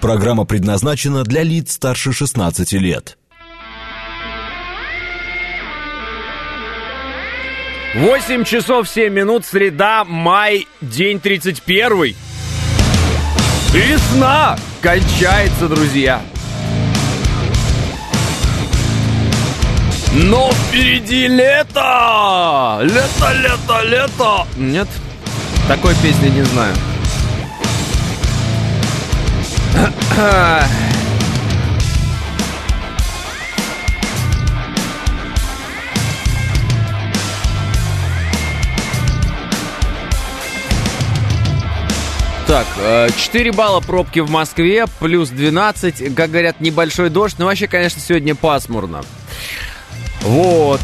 Программа предназначена для лиц старше 16 лет. 8 часов 7 минут, среда, май, день 31. Весна кончается, друзья. Но впереди лето! Лето, лето, лето! Нет, такой песни не знаю. Так, 4 балла пробки в Москве, плюс 12, как говорят, небольшой дождь, но вообще, конечно, сегодня пасмурно. Вот.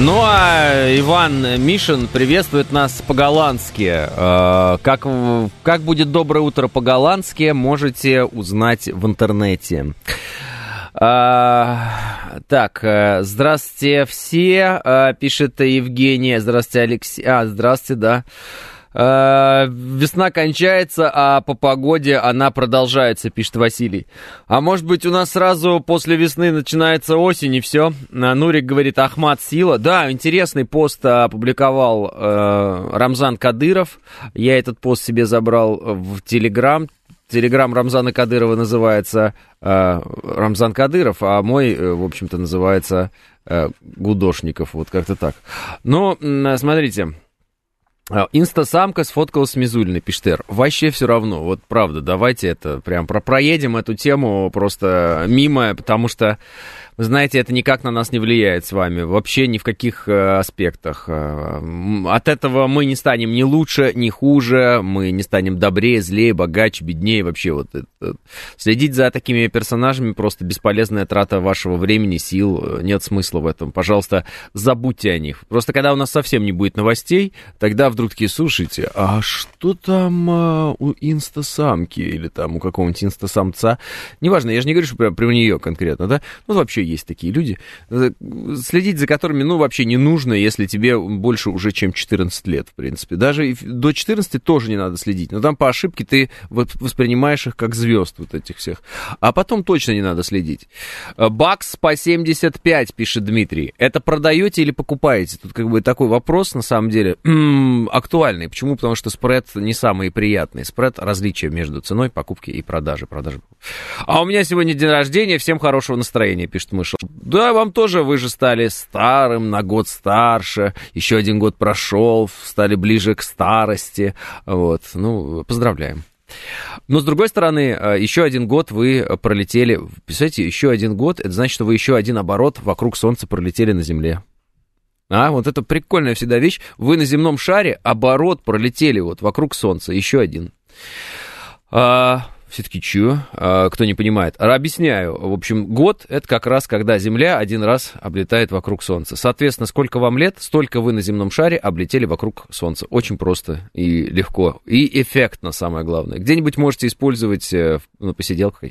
Ну а Иван Мишин приветствует нас по-голландски. Э, как, как будет доброе утро по-голландски, можете узнать в интернете. А, так, э, здравствуйте все, пишет Евгения. Здравствуйте, Алексей. А, здравствуйте, да. Э, весна кончается, а по погоде она продолжается, пишет Василий. А может быть у нас сразу после весны начинается осень и все? Нурик говорит, Ахмат сила. Да, интересный пост опубликовал э, Рамзан Кадыров. Я этот пост себе забрал в Телеграм. Телеграм Рамзана Кадырова называется э, Рамзан Кадыров, а мой, э, в общем-то, называется э, Гудошников. Вот как-то так. Но, смотрите, а, инстасамка сфоткалась с Мизулиной, пишет Вообще все равно, вот правда, давайте это прям про проедем эту тему просто мимо, потому что вы знаете, это никак на нас не влияет с вами, вообще ни в каких э, аспектах. Э, от этого мы не станем ни лучше, ни хуже, мы не станем добрее, злее, богаче, беднее, вообще вот это. Следить за такими персонажами просто бесполезная трата вашего времени, сил, нет смысла в этом. Пожалуйста, забудьте о них. Просто когда у нас совсем не будет новостей, тогда вдруг такие, слушайте, а что там а, у инстасамки или там у какого-нибудь инстасамца? Неважно, я же не говорю, что про, про нее конкретно, да? Ну, вообще есть такие люди, следить за которыми, ну, вообще не нужно, если тебе больше уже, чем 14 лет, в принципе. Даже до 14 тоже не надо следить, но там по ошибке ты воспринимаешь их как звезд, вот этих всех. А потом точно не надо следить. Э, бакс по 75, пишет Дмитрий. Это продаете или покупаете? Тут как бы такой вопрос, на самом деле, актуальный. Почему? Потому что спред не самый приятный. Спред — различие между ценой покупки и продажи. продажи. А у меня сегодня день рождения, всем хорошего настроения, пишет Мышел. Да, вам тоже, вы же стали старым, на год старше, еще один год прошел, стали ближе к старости. Вот, ну, поздравляем. Но, с другой стороны, э, еще один год вы пролетели, представляете, еще один год, это значит, что вы еще один оборот вокруг Солнца пролетели на Земле. А, вот это прикольная всегда вещь. Вы на земном шаре оборот пролетели вот вокруг Солнца, еще один. А, все-таки чё? А, кто не понимает. Объясняю. В общем, год — это как раз, когда Земля один раз облетает вокруг Солнца. Соответственно, сколько вам лет, столько вы на земном шаре облетели вокруг Солнца. Очень просто и легко. И эффектно, самое главное. Где-нибудь можете использовать э, на посиделках.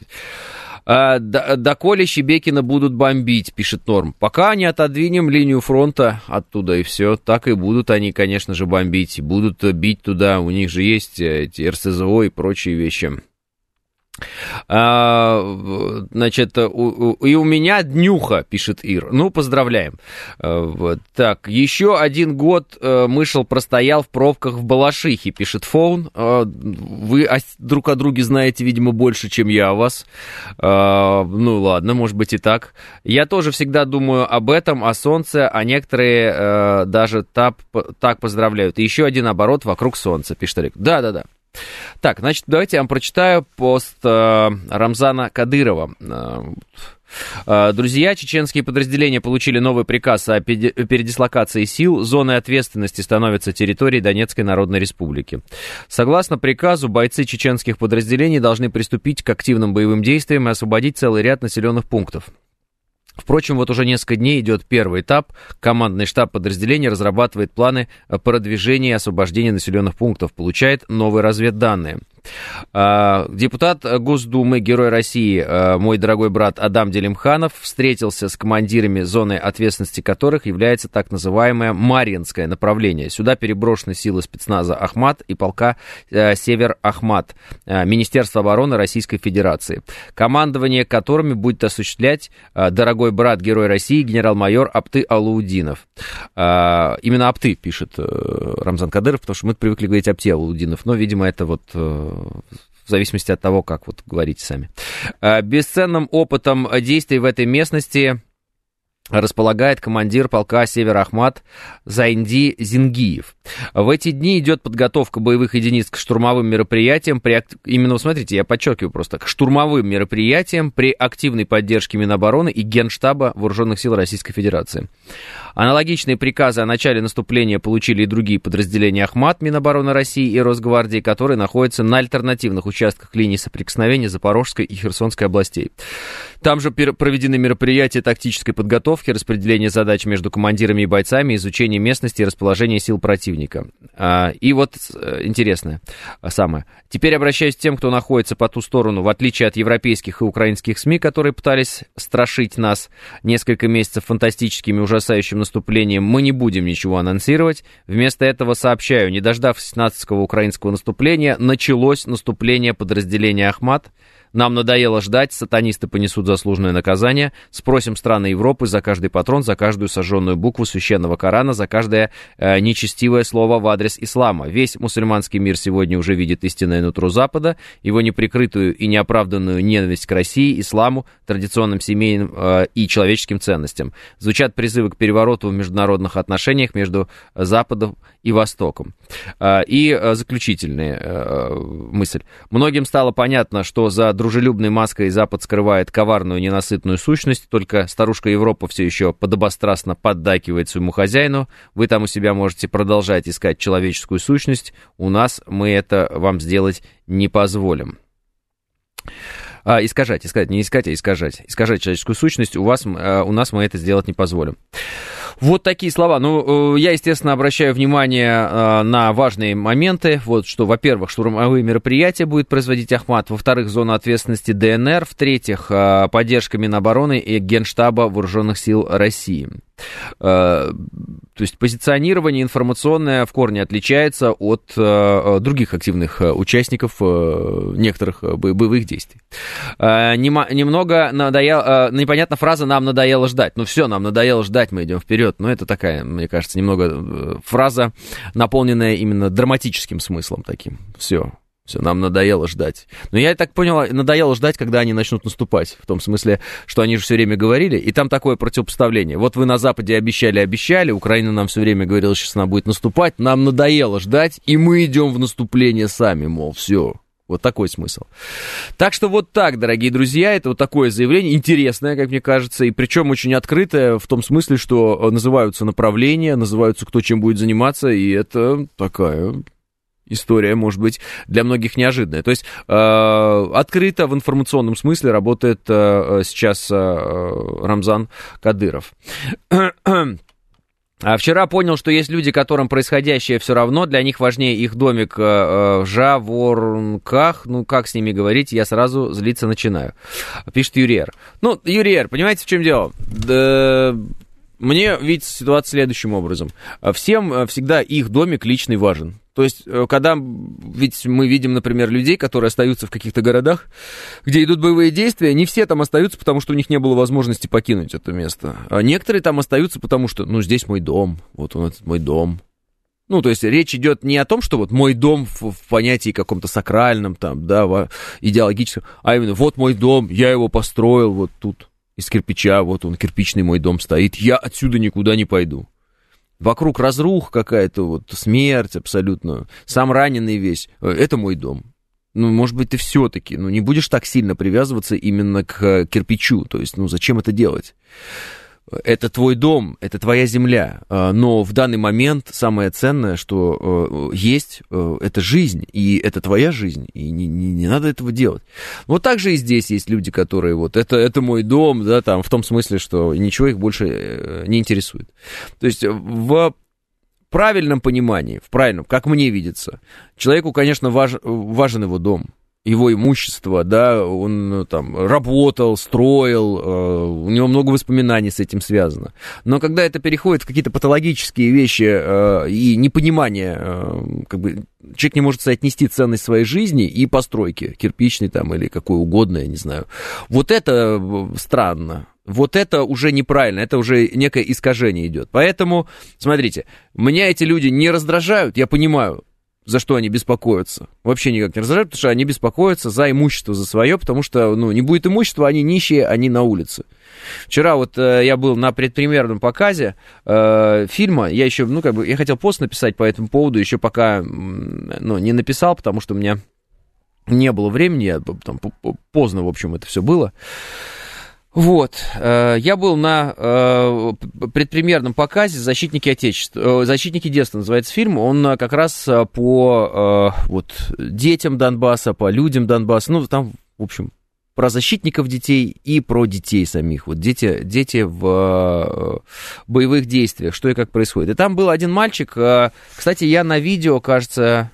А, доколе Щебекина будут бомбить, пишет Норм. Пока не отодвинем линию фронта оттуда и все, так и будут они, конечно же, бомбить. Будут бить туда, у них же есть э, эти РСЗО и прочие вещи. А, значит, и у меня днюха, пишет Ир. Ну, поздравляем. А, вот. Так, еще один год а, мышел простоял в пробках в Балашихе, пишет Фоун. А, вы друг о друге знаете, видимо, больше, чем я о вас. Ну, ладно, может быть и так. Я тоже всегда думаю об этом, о солнце, а некоторые а, даже так поздравляют. И еще один оборот вокруг солнца, пишет Олег. Да-да-да. Так, значит, давайте я вам прочитаю пост э, Рамзана Кадырова. Э, э, Друзья, чеченские подразделения получили новый приказ о передислокации сил. Зоной ответственности становятся территории Донецкой Народной Республики. Согласно приказу, бойцы чеченских подразделений должны приступить к активным боевым действиям и освободить целый ряд населенных пунктов. Впрочем, вот уже несколько дней идет первый этап. Командный штаб подразделения разрабатывает планы продвижения и освобождения населенных пунктов, получает новые разведданные. Депутат Госдумы, Герой России, мой дорогой брат Адам Делимханов встретился с командирами зоны ответственности которых является так называемое Марьинское направление. Сюда переброшены силы спецназа Ахмат и полка Север Ахмат, Министерства обороны Российской Федерации, командование которыми будет осуществлять дорогой брат Герой России генерал-майор Апты Алаудинов. Именно Апты пишет Рамзан Кадыров, потому что мы привыкли говорить Апти Алаудинов, но, видимо, это вот э, в зависимости от того, как вот говорите сами. Э, бесценным опытом действий в этой местности располагает командир полка Север Ахмат Зайнди Зингиев. В эти дни идет подготовка боевых единиц к штурмовым мероприятиям, при, именно, смотрите, я подчеркиваю просто, к штурмовым мероприятиям при активной поддержке Минобороны и Генштаба Вооруженных сил Российской Федерации. Аналогичные приказы о начале наступления получили и другие подразделения Ахмат, Минобороны России и Росгвардии, которые находятся на альтернативных участках линии соприкосновения Запорожской и Херсонской областей. Там же проведены мероприятия тактической подготовки, распределение задач между командирами и бойцами, изучение местности и расположение сил противника. А, и вот э, интересное самое. Теперь обращаюсь к тем, кто находится по ту сторону, в отличие от европейских и украинских СМИ, которые пытались страшить нас несколько месяцев фантастическими ужасающими наступлением мы не будем ничего анонсировать. Вместо этого сообщаю, не дождавшись нацистского украинского наступления, началось наступление подразделения «Ахмат», нам надоело ждать, сатанисты понесут заслуженное наказание. Спросим страны Европы за каждый патрон, за каждую сожженную букву священного Корана, за каждое э, нечестивое слово в адрес ислама. Весь мусульманский мир сегодня уже видит истинное нутро Запада, его неприкрытую и неоправданную ненависть к России, исламу, традиционным семейным э, и человеческим ценностям. Звучат призывы к перевороту в международных отношениях между Западом и Востоком. Э, и э, заключительная э, мысль. Многим стало понятно, что за дружелюбной маской Запад скрывает коварную ненасытную сущность, только старушка Европа все еще подобострастно поддакивает своему хозяину. Вы там у себя можете продолжать искать человеческую сущность, у нас мы это вам сделать не позволим. А, искажать, искать, не искать, а искажать. Искажать человеческую сущность у вас, а, у нас мы это сделать не позволим. Вот такие слова. Ну, э, я, естественно, обращаю внимание э, на важные моменты. Вот что, во-первых, штурмовые мероприятия будет производить Ахмат. Во-вторых, зона ответственности ДНР. В-третьих, э, поддержка Минобороны и Генштаба Вооруженных сил России. То есть позиционирование информационное в корне отличается от других активных участников некоторых боевых действий. Немного надоело, непонятна фраза «нам надоело ждать». Ну все, нам надоело ждать, мы идем вперед. Но это такая, мне кажется, немного фраза, наполненная именно драматическим смыслом таким. Все, все, нам надоело ждать. Но я так понял, надоело ждать, когда они начнут наступать. В том смысле, что они же все время говорили, и там такое противопоставление. Вот вы на Западе обещали, обещали, Украина нам все время говорила, сейчас она будет наступать, нам надоело ждать, и мы идем в наступление сами, мол, все. Вот такой смысл. Так что вот так, дорогие друзья, это вот такое заявление, интересное, как мне кажется, и причем очень открытое в том смысле, что называются направления, называются кто чем будет заниматься, и это такая история, может быть, для многих неожиданная. То есть э, открыто в информационном смысле работает э, сейчас э, Рамзан Кадыров. А вчера понял, что есть люди, которым происходящее все равно, для них важнее их домик э, э, в Жаворнках. Ну, как с ними говорить, я сразу злиться начинаю. Пишет Юриер. Ну, Юриер, понимаете, в чем дело? Да, мне видится ситуация следующим образом. Всем э, всегда их домик личный важен. То есть, э, когда ведь мы видим, например, людей, которые остаются в каких-то городах, где идут боевые действия, не все там остаются, потому что у них не было возможности покинуть это место. А некоторые там остаются, потому что, ну, здесь мой дом, вот он, этот мой дом. Ну, то есть речь идет не о том, что вот мой дом в, в понятии каком-то сакральном, там, да, идеологическом, а именно вот мой дом, я его построил вот тут из кирпича, вот он, кирпичный мой дом стоит, я отсюда никуда не пойду. Вокруг разрух какая-то, вот смерть абсолютно. Сам раненый весь. Э, это мой дом. Ну, может быть, ты все-таки, ну, не будешь так сильно привязываться именно к э, кирпичу. То есть, ну, зачем это делать? Это твой дом, это твоя земля, а, но в данный момент самое ценное, что э, есть, э, это жизнь, и это твоя жизнь, и не, не, не надо этого делать. Вот так же и здесь есть люди, которые вот, это, это мой дом, да, там, в том смысле, что ничего их больше э, не интересует. То есть в правильном понимании, в правильном, как мне видится, человеку, конечно, важ, важен его дом его имущество, да, он ну, там работал, строил, э, у него много воспоминаний с этим связано. Но когда это переходит в какие-то патологические вещи э, и непонимание, э, как бы человек не может соотнести ценность своей жизни и постройки, кирпичной там или какой угодно, я не знаю. Вот это странно. Вот это уже неправильно, это уже некое искажение идет. Поэтому, смотрите, меня эти люди не раздражают, я понимаю, за что они беспокоятся. Вообще никак не раздражают, потому что они беспокоятся за имущество, за свое, потому что, ну, не будет имущества, они нищие, они на улице. Вчера вот э, я был на предпремьерном показе э, фильма, я еще, ну, как бы, я хотел пост написать по этому поводу, еще пока, ну, не написал, потому что у меня не было времени, я, там, поздно, в общем, это все было. Вот, э, я был на э, предпремьерном показе «Защитники Отечества», э, «Защитники детства» называется фильм, он как раз по вот, детям Донбасса, по людям Донбасса, ну, там, в общем, про защитников детей и про детей самих. Вот дети, дети в боевых действиях, что и как происходит. И там был один мальчик, кстати, я на видео, кажется,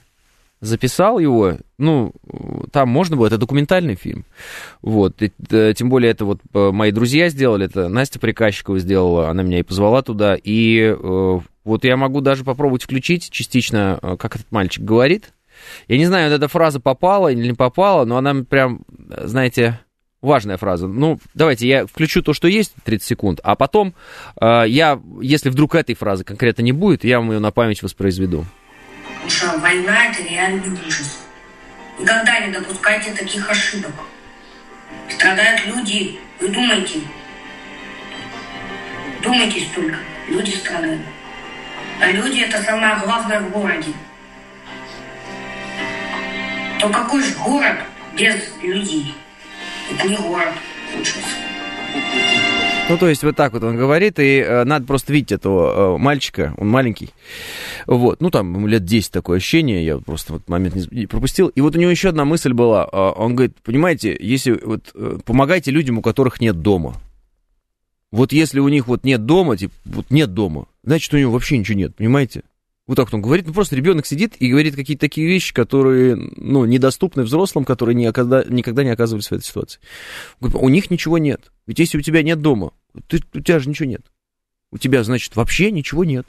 записал его, ну, там можно было, это документальный фильм, вот, и, э, тем более это вот э, мои друзья сделали, это Настя Приказчикова сделала, она меня и позвала туда, и э, вот я могу даже попробовать включить частично, как этот мальчик говорит, я не знаю, эта фраза попала или не попала, но она прям, знаете, важная фраза. Ну, давайте я включу то, что есть, 30 секунд, а потом э, я, если вдруг этой фразы конкретно не будет, я вам ее на память воспроизведу. Что война – это реальный ужас. Никогда не допускайте таких ошибок. Страдают люди. Вы думайте. Думайте столько. Люди страдают. А люди – это самое главное в городе. То какой же город без людей? Это не город, лучше ну, то есть вот так вот он говорит, и э, надо просто видеть этого э, мальчика, он маленький, вот, ну, там, ему лет 10 такое ощущение, я просто вот момент не пропустил, и вот у него еще одна мысль была, э, он говорит, понимаете, если вот э, помогайте людям, у которых нет дома, вот если у них вот нет дома, типа, вот нет дома, значит, у него вообще ничего нет, понимаете? Вот так вот он говорит, ну просто ребенок сидит и говорит какие-то такие вещи, которые, ну, недоступны взрослым, которые никогда, никогда не оказывались в этой ситуации. У них ничего нет. Ведь если у тебя нет дома, ты, у тебя же ничего нет. У тебя, значит, вообще ничего нет.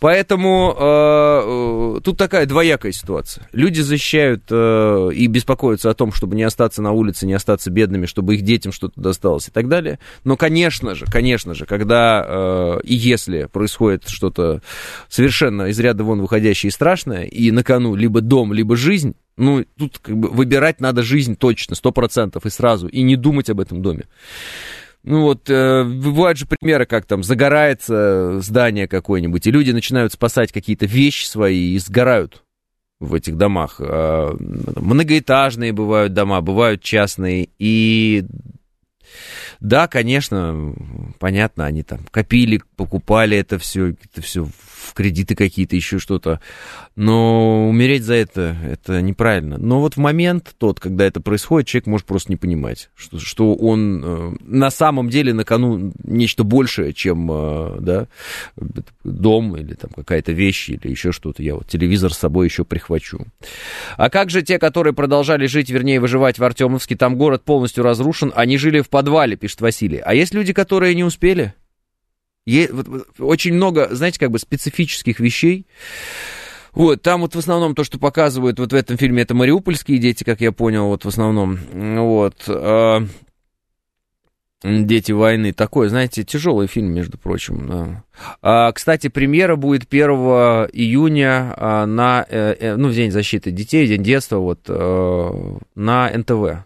Поэтому э, э, тут такая двоякая ситуация. Люди защищают э, и беспокоятся о том, чтобы не остаться на улице, не остаться бедными, чтобы их детям что-то досталось и так далее. Но, конечно же, конечно же, когда э, и если происходит что-то совершенно из ряда вон выходящее и страшное, и на кону либо дом, либо жизнь, ну, тут как бы выбирать надо жизнь точно, сто процентов и сразу, и не думать об этом доме. Ну вот, э, бывают же примеры, как там загорается здание какое-нибудь, и люди начинают спасать какие-то вещи свои и сгорают в этих домах. Э, многоэтажные бывают дома, бывают частные, и да, конечно, понятно, они там копили, покупали это все, это все в кредиты какие-то, еще что-то. Но умереть за это, это неправильно. Но вот в момент тот, когда это происходит, человек может просто не понимать, что, что он э, на самом деле на кону нечто большее, чем э, да, дом или там какая-то вещь или еще что-то. Я вот телевизор с собой еще прихвачу. А как же те, которые продолжали жить, вернее, выживать в Артемовске? Там город полностью разрушен, они жили в подвале, пишет Василий. А есть люди, которые не успели? очень много, знаете, как бы специфических вещей. Вот, там вот в основном то, что показывают вот в этом фильме, это мариупольские дети, как я понял, вот в основном. Вот. Э, Дети войны. Такой, знаете, тяжелый фильм, между прочим. Да. А, кстати, премьера будет 1 июня а, на, э, э, ну, в День защиты детей, День детства, вот, э, на НТВ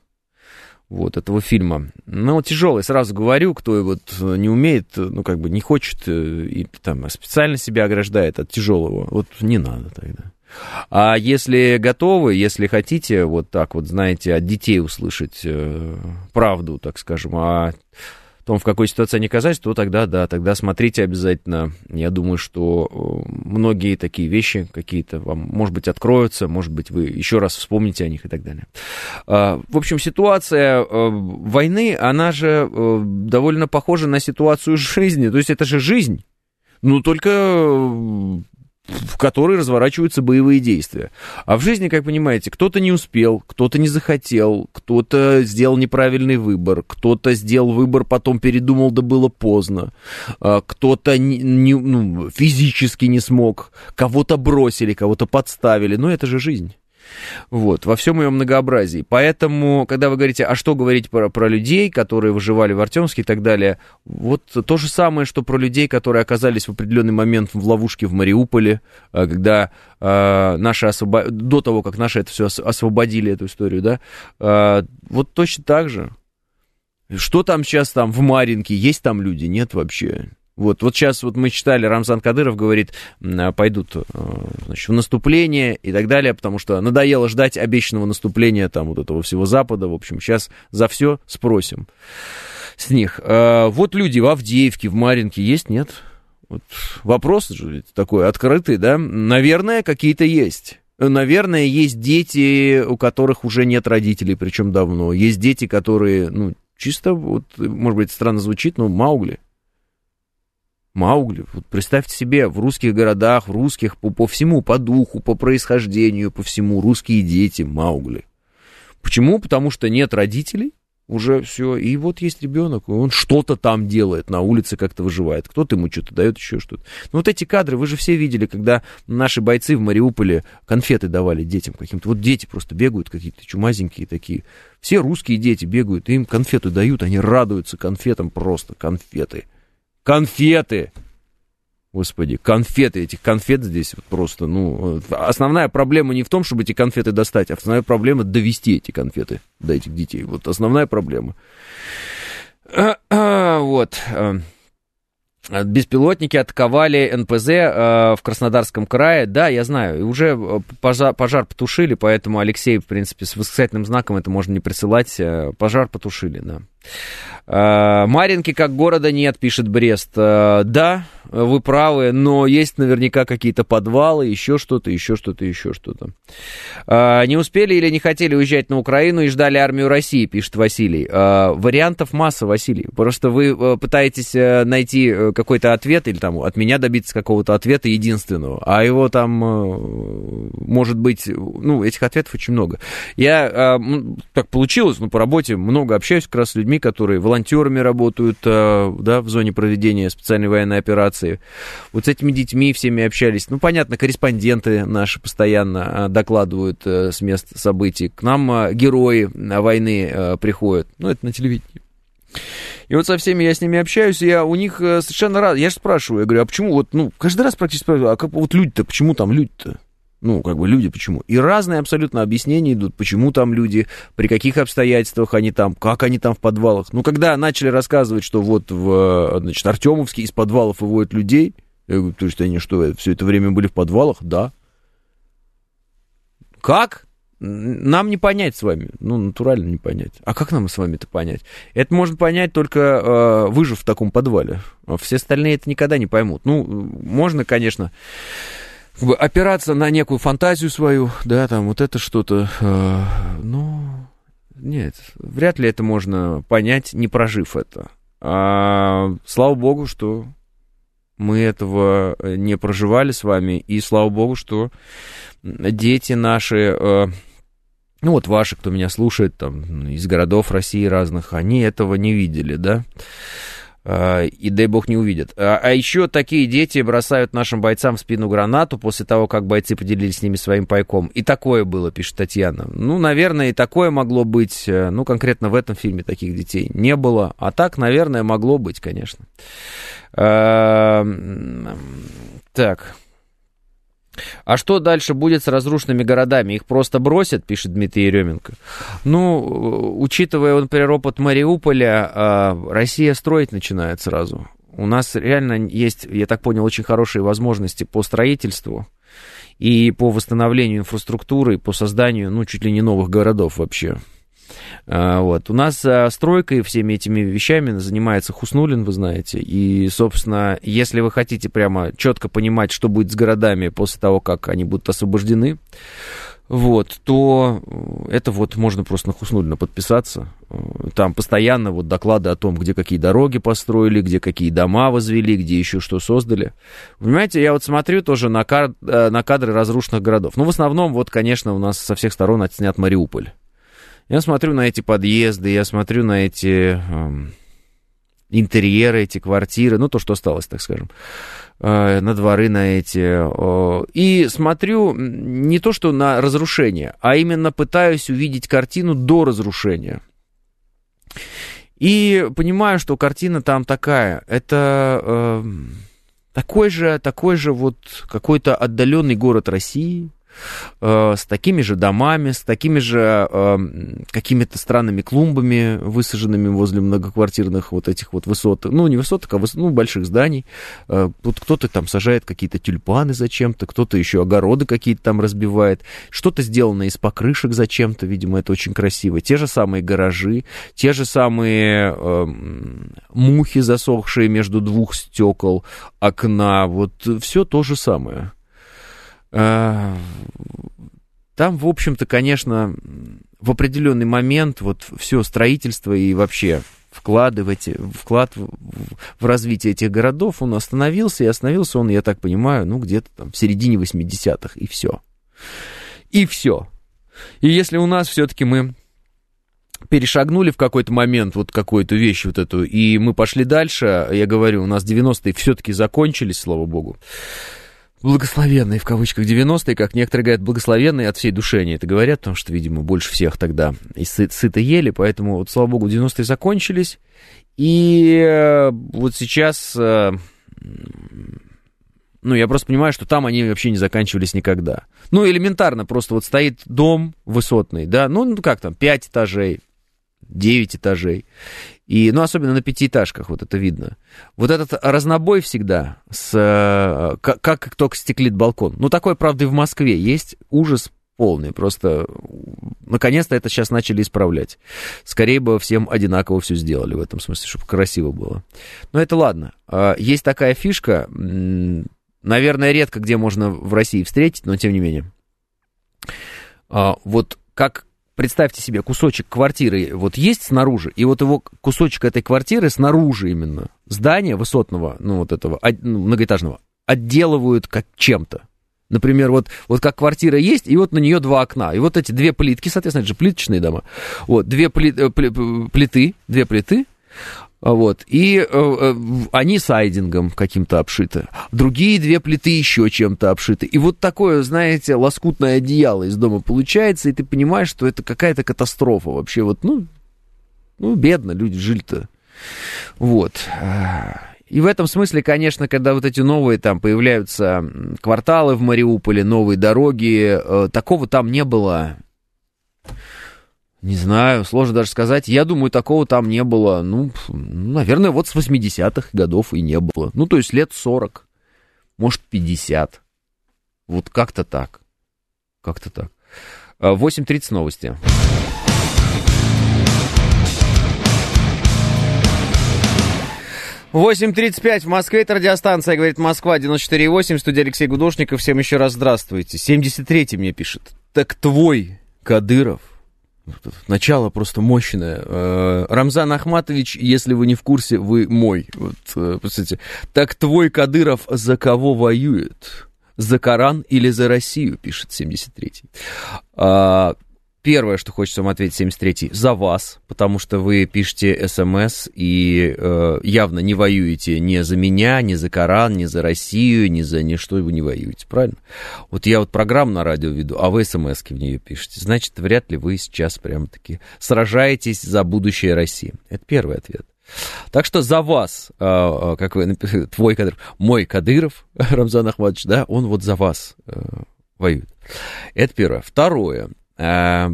вот, этого фильма. Ну, тяжелый, сразу говорю, кто вот не умеет, ну, как бы не хочет и там специально себя ограждает от тяжелого, вот не надо тогда. А если готовы, если хотите, вот так вот, знаете, от детей услышать э, правду, так скажем, о том, в какой ситуации они оказались, то тогда, да, тогда смотрите обязательно. Я думаю, что э, многие такие вещи какие-то вам, может быть, откроются, может быть, вы еще раз вспомните о них и так далее. А, в общем, ситуация э, войны, она же э, довольно похожа на ситуацию жизни. То есть это же жизнь. Ну, только в которой разворачиваются боевые действия. А в жизни, как понимаете, кто-то не успел, кто-то не захотел, кто-то сделал неправильный выбор, кто-то сделал выбор, потом передумал, да было поздно, а, кто-то не, не, ну, физически не смог, кого-то бросили, кого-то подставили, но это же жизнь. Вот, во всем ее многообразии. Поэтому, когда вы говорите, а что говорить про, про людей, которые выживали в Артемске и так далее, вот то же самое, что про людей, которые оказались в определенный момент в ловушке в Мариуполе, а, когда э, наши освобо... до того, как наши это все освободили, эту историю, да, э, вот точно так же. Что там сейчас там в Маринке? Есть там люди? Нет вообще. Вот, вот сейчас вот мы читали, Рамзан Кадыров говорит, а, пойдут э, значит, в наступление и так далее, потому что надоело ждать обещанного наступления там вот этого всего Запада. В общем, сейчас за все спросим с них. А, вот люди в Авдеевке, в Маринке есть, нет? Вот вопрос же такой открытый, да? Наверное, какие-то есть. Наверное, есть дети, у которых уже нет родителей, причем давно. Есть дети, которые, ну, чисто, вот, может быть, странно звучит, но Маугли. Маугли, вот представьте себе, в русских городах, в русских, по, по всему, по духу, по происхождению, по всему, русские дети, Маугли. Почему? Потому что нет родителей, уже все, и вот есть ребенок, он что-то там делает, на улице как-то выживает, кто-то ему что-то дает, еще что-то. Ну вот эти кадры, вы же все видели, когда наши бойцы в Мариуполе конфеты давали детям каким-то, вот дети просто бегают какие-то чумазенькие такие, все русские дети бегают, им конфеты дают, они радуются конфетам просто, конфеты. Конфеты! Господи, конфеты, этих конфет здесь вот просто, ну, основная проблема не в том, чтобы эти конфеты достать, а основная проблема довести эти конфеты до этих детей. Вот основная проблема. Вот. Э, беспилотники атаковали НПЗ э, в Краснодарском крае. Да, я знаю, уже э, пожар, пожар потушили, поэтому Алексей, в принципе, с восклицательным знаком это можно не присылать. Пожар потушили, да. Маринки как города нет, пишет Брест. Да, вы правы, но есть наверняка какие-то подвалы, еще что-то, еще что-то, еще что-то. А, не успели или не хотели уезжать на Украину и ждали армию России, пишет Василий. Вариантов масса, Василий. Просто вы э, пытаетесь э, найти э, какой-то ответ или там от меня добиться какого-то ответа единственного, а его там может быть, ну, этих ответов очень много. Я, так получилось, ну, по работе много общаюсь как раз с людьми, которые волонтерами работают, да, в зоне проведения специальной военной операции. Вот с этими детьми всеми общались. Ну, понятно, корреспонденты наши постоянно а, докладывают э, с мест событий. К нам герои войны э, приходят. Ну, это на телевидении. И вот со всеми я с ними общаюсь, я у них э, совершенно рад. Я же спрашиваю, я говорю, а почему вот, ну, каждый раз практически спрашиваю, а как вот люди-то, почему там люди-то? Ну, как бы люди почему? И разные абсолютно объяснения идут, почему там люди, при каких обстоятельствах они там, как они там в подвалах. Ну, когда начали рассказывать, что вот в, значит, Артемовске из подвалов выводят людей, я говорю, то есть они что, все это время были в подвалах? Да. Как? Нам не понять с вами, ну, натурально не понять. А как нам с вами это понять? Это можно понять только э, выжив в таком подвале. Все остальные это никогда не поймут. Ну, можно, конечно, как бы опираться на некую фантазию свою, да, там вот это что-то, э, ну, нет, вряд ли это можно понять, не прожив это. А, слава богу, что мы этого не проживали с вами, и слава богу, что дети наши, э, ну вот ваши, кто меня слушает, там, из городов России разных, они этого не видели, да, и дай бог не увидят. А, а еще такие дети бросают нашим бойцам в спину гранату после того, как бойцы поделились с ними своим пайком. И такое было, пишет Татьяна. Ну, наверное, и такое могло быть. Э, ну, конкретно в этом фильме таких детей не было. А так, наверное, могло быть, конечно. А, так. А что дальше будет с разрушенными городами? Их просто бросят, пишет Дмитрий Еременко. Ну, учитывая, например, опыт Мариуполя, а, Россия строить начинает сразу. У нас реально есть, я так понял, очень хорошие возможности по строительству и по восстановлению инфраструктуры, и по созданию, ну, чуть ли не новых городов вообще. А, вот. У нас а, стройкой всеми этими вещами занимается Хуснулин, вы знаете. И, собственно, если вы хотите прямо четко понимать, что будет с городами после того, как они будут освобождены, вот, то это вот можно просто на Хуснулина подписаться. Там постоянно вот доклады о том, где какие дороги построили, где какие дома возвели, где еще что создали. Понимаете, я вот смотрю тоже на, кар... Э, на кадры разрушенных городов. Ну, в основном, вот, конечно, у нас со всех сторон отснят Мариуполь. Я смотрю на эти подъезды, я смотрю на эти э, интерьеры, эти квартиры, ну, то, что осталось, так скажем. Э, на дворы на эти. И смотрю не то, что на разрушение, а именно пытаюсь увидеть картину до разрушения. И понимаю, что картина там такая. Это э, такой же, такой же вот какой-то отдаленный город России, Э, с такими же домами, с такими же э, какими-то странными клумбами, высаженными возле многоквартирных вот этих вот высот, ну, не высоток, а выс... ну, больших зданий. Э, вот кто-то там сажает какие-то тюльпаны зачем-то, кто-то еще огороды какие-то там разбивает, что-то сделано из покрышек зачем-то, видимо, это очень красиво. Те же самые гаражи, те же самые э, мухи, засохшие между двух стекол окна, вот все то же самое. А, там, в общем-то, конечно, в определенный момент вот все строительство и вообще вклады вклад в, в развитие этих городов, он остановился, и остановился он, я так понимаю, ну, где-то там в середине 80-х, и все. И все. И если у нас все-таки мы перешагнули в какой-то момент вот какую-то вещь вот эту, и мы пошли дальше, я говорю, у нас 90-е все-таки закончились, слава богу, благословенные, в кавычках, 90-е, как некоторые говорят, благословенные от всей души они это говорят, потому что, видимо, больше всех тогда и сы сыто ели, поэтому, вот, слава богу, 90-е закончились, и э, вот сейчас, э, ну, я просто понимаю, что там они вообще не заканчивались никогда. Ну, элементарно, просто вот стоит дом высотный, да, ну, ну как там, 5 этажей, 9 этажей. И, ну, особенно на пятиэтажках вот это видно. Вот этот разнобой всегда, с, э, как, как только стеклит балкон. Ну, такое, правда, и в Москве есть ужас полный. Просто, наконец-то это сейчас начали исправлять. Скорее бы всем одинаково все сделали в этом смысле, чтобы красиво было. Но это ладно. А, есть такая фишка, наверное, редко где можно в России встретить, но тем не менее. А, вот как представьте себе, кусочек квартиры вот есть снаружи, и вот его кусочек этой квартиры снаружи именно, здания высотного, ну вот этого, ну, многоэтажного, отделывают как чем-то. Например, вот, вот как квартира есть, и вот на нее два окна. И вот эти две плитки, соответственно, это же плиточные дома. Вот, две э, плиты, две плиты, вот. И э, э, они сайдингом каким-то обшиты. Другие две плиты еще чем-то обшиты. И вот такое, знаете, лоскутное одеяло из дома получается, и ты понимаешь, что это какая-то катастрофа вообще. Вот, ну, ну бедно люди жили-то. Вот. И в этом смысле, конечно, когда вот эти новые там появляются кварталы в Мариуполе, новые дороги, э, такого там не было не знаю, сложно даже сказать. Я думаю, такого там не было. Ну, наверное, вот с 80-х годов и не было. Ну, то есть лет 40, может, 50. Вот как-то так. Как-то так. 8.30 а, новости. Восемь тридцать пять в Москве, это радиостанция, говорит Москва, 94,8, студия Алексей Гудошников, всем еще раз здравствуйте. 73-й мне пишет, так твой Кадыров Начало просто мощное. Э, Рамзан Ахматович, если вы не в курсе, вы мой. Вот, э, представьте. Так твой Кадыров за кого воюет? За Коран или за Россию, пишет 73-й. Первое, что хочется вам ответить, 73-й, за вас, потому что вы пишете смс и э, явно не воюете ни за меня, ни за Коран, ни за Россию, ни за ничто вы не воюете, правильно? Вот я вот программу на радио веду, а вы смс в нее пишете. Значит, вряд ли вы сейчас прям-таки сражаетесь за будущее России. Это первый ответ. Так что за вас, э, э как вы твой Кадыров, мой Кадыров, Рамзан Ахматович, да, он вот за вас э, воюет. Это первое. Второе. Э,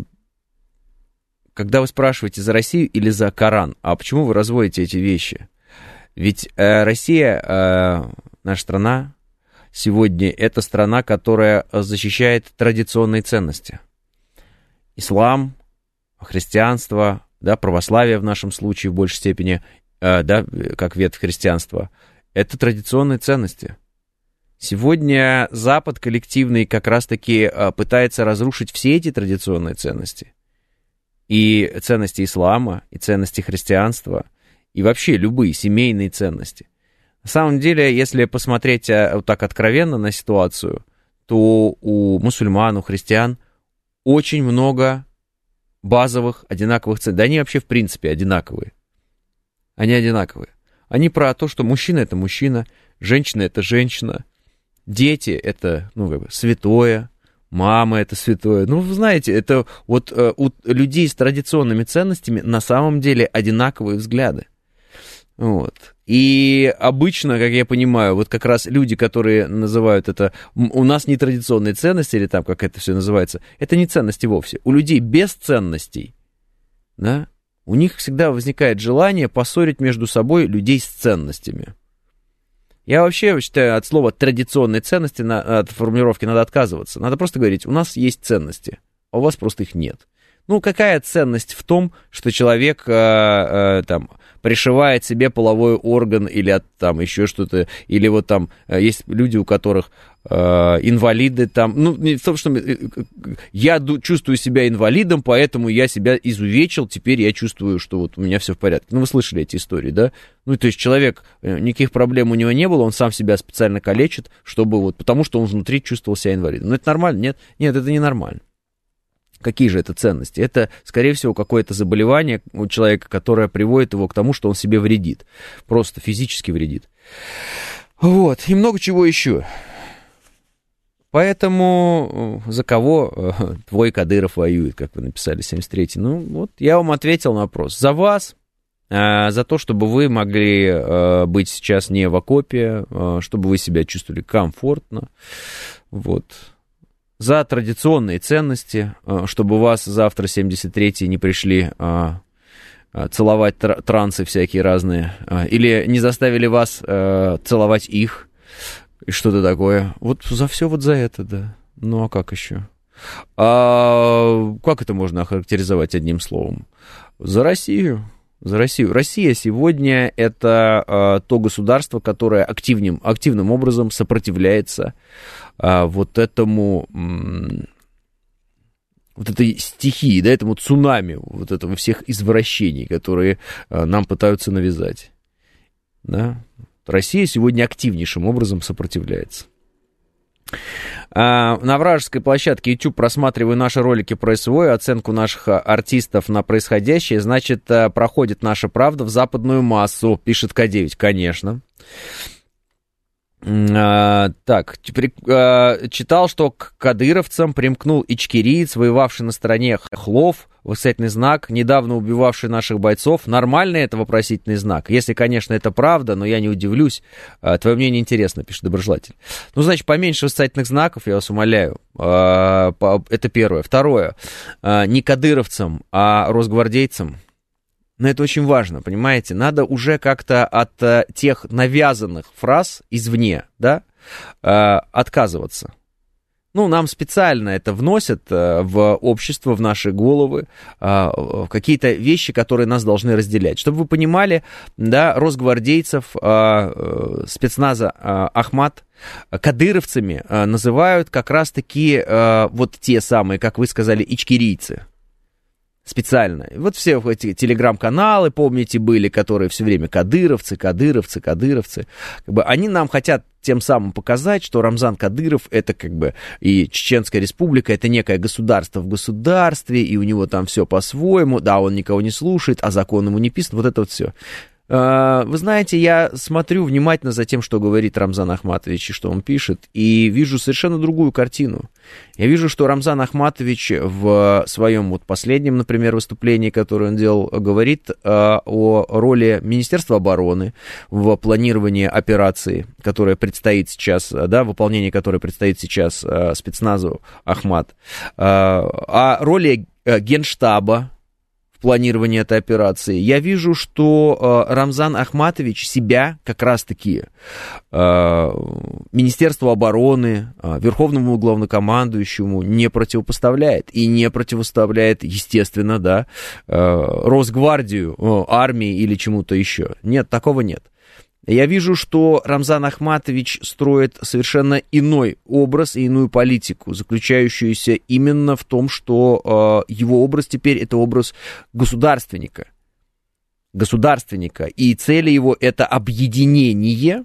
когда вы спрашиваете за Россию или за Коран, а почему вы разводите эти вещи? Ведь э, Россия, э, наша страна, сегодня это страна, которая защищает традиционные ценности. Ислам, христианство, да, православие в нашем случае в большей степени, да, как ветвь христианства, это традиционные ценности. Сегодня Запад коллективный как раз-таки а, пытается разрушить все эти традиционные ценности. И ценности ислама, и ценности христианства, и вообще любые семейные ценности. На самом деле, если посмотреть а, вот так откровенно на ситуацию, то у мусульман, у христиан очень много базовых одинаковых ценностей. Да они вообще в принципе одинаковые. Они одинаковые. Они про то, что мужчина это мужчина, женщина это женщина, Дети это, ну, как бы, святое, мама это святое. Ну, вы знаете, это вот э, у людей с традиционными ценностями на самом деле одинаковые взгляды. Вот. И обычно, как я понимаю, вот как раз люди, которые называют это у нас нетрадиционные ценности, или там как это все называется, это не ценности вовсе. У людей без ценностей, да, у них всегда возникает желание поссорить между собой людей с ценностями. Я вообще считаю, от слова традиционные ценности, от формулировки надо отказываться. Надо просто говорить, у нас есть ценности, а у вас просто их нет. Ну, какая ценность в том, что человек э, э, там пришивает себе половой орган или от, там еще что-то, или вот там э, есть люди, у которых инвалиды там, ну, в том, что э, я чувствую себя инвалидом, поэтому я себя изувечил, теперь я чувствую, что вот у меня все в порядке. Ну, вы слышали эти истории, да? Ну, то есть человек, э, никаких проблем у него не было, он сам себя специально калечит, чтобы вот, потому что он внутри чувствовал себя инвалидом. Ну, это нормально? Нет, нет, это не нормально. Какие же это ценности? Это, скорее всего, какое-то заболевание у человека, которое приводит его к тому, что он себе вредит. Просто физически вредит. Вот, и много чего еще. Поэтому э, за кого э, твой Кадыров воюет, как вы написали, 73-й? Ну, вот я вам ответил на вопрос. За вас, э, за то, чтобы вы могли быть сейчас не в окопе, чтобы вы себя чувствовали комфортно. Вот за традиционные ценности, чтобы вас завтра 73-й не пришли целовать трансы всякие разные, или не заставили вас целовать их, и что-то такое. Вот за все вот за это, да. Ну а как еще? А, как это можно охарактеризовать одним словом? За Россию. За Россию. Россия сегодня это а, то государство, которое активным, активным образом сопротивляется а, вот этому вот этой стихии, да, этому цунами, вот этого всех извращений, которые а, нам пытаются навязать. Да? Россия сегодня активнейшим образом сопротивляется. А, на вражеской площадке YouTube просматриваю наши ролики про СВО, оценку наших артистов на происходящее. Значит, проходит наша правда в западную массу, пишет К9. Конечно. А, так, а, читал, что к кадыровцам примкнул ичкириец, воевавший на стороне хлов, восклицательный знак, недавно убивавший наших бойцов. Нормальный это вопросительный знак? Если, конечно, это правда, но я не удивлюсь. А, твое мнение интересно, пишет доброжелатель. Ну, значит, поменьше восклицательных знаков, я вас умоляю. А, это первое. Второе. А, не кадыровцам, а росгвардейцам но это очень важно, понимаете? Надо уже как-то от э, тех навязанных фраз извне, да, э, отказываться. Ну, нам специально это вносят э, в общество, в наши головы, э, какие-то вещи, которые нас должны разделять. Чтобы вы понимали, да, росгвардейцев, э, спецназа Ахмат, кадыровцами называют как раз-таки вот те самые, как вы сказали, ичкирийцы специально. Вот все эти телеграм-каналы, помните, были, которые все время кадыровцы, кадыровцы, кадыровцы. Как бы они нам хотят тем самым показать, что Рамзан Кадыров это как бы и Чеченская республика, это некое государство в государстве, и у него там все по-своему, да, он никого не слушает, а закон ему не писан, вот это вот все. А, вы знаете, я смотрю внимательно за тем, что говорит Рамзан Ахматович и что он пишет, и вижу совершенно другую картину. Я вижу, что Рамзан Ахматович в своем вот последнем, например, выступлении, которое он делал, говорит а, о роли Министерства обороны в планировании операции, которая предстоит сейчас, да, выполнение которой предстоит сейчас спецназу Ахмат, о роли э, Генштаба планировании этой операции, я вижу, что э, Рамзан Ахматович себя как раз-таки э, Министерству обороны, э, Верховному главнокомандующему не противопоставляет. И не противопоставляет, естественно, да, э, Росгвардию, э, армии или чему-то еще. Нет, такого нет. Я вижу, что Рамзан Ахматович строит совершенно иной образ и иную политику, заключающуюся именно в том, что э, его образ теперь это образ государственника. Государственника. И цель его это объединение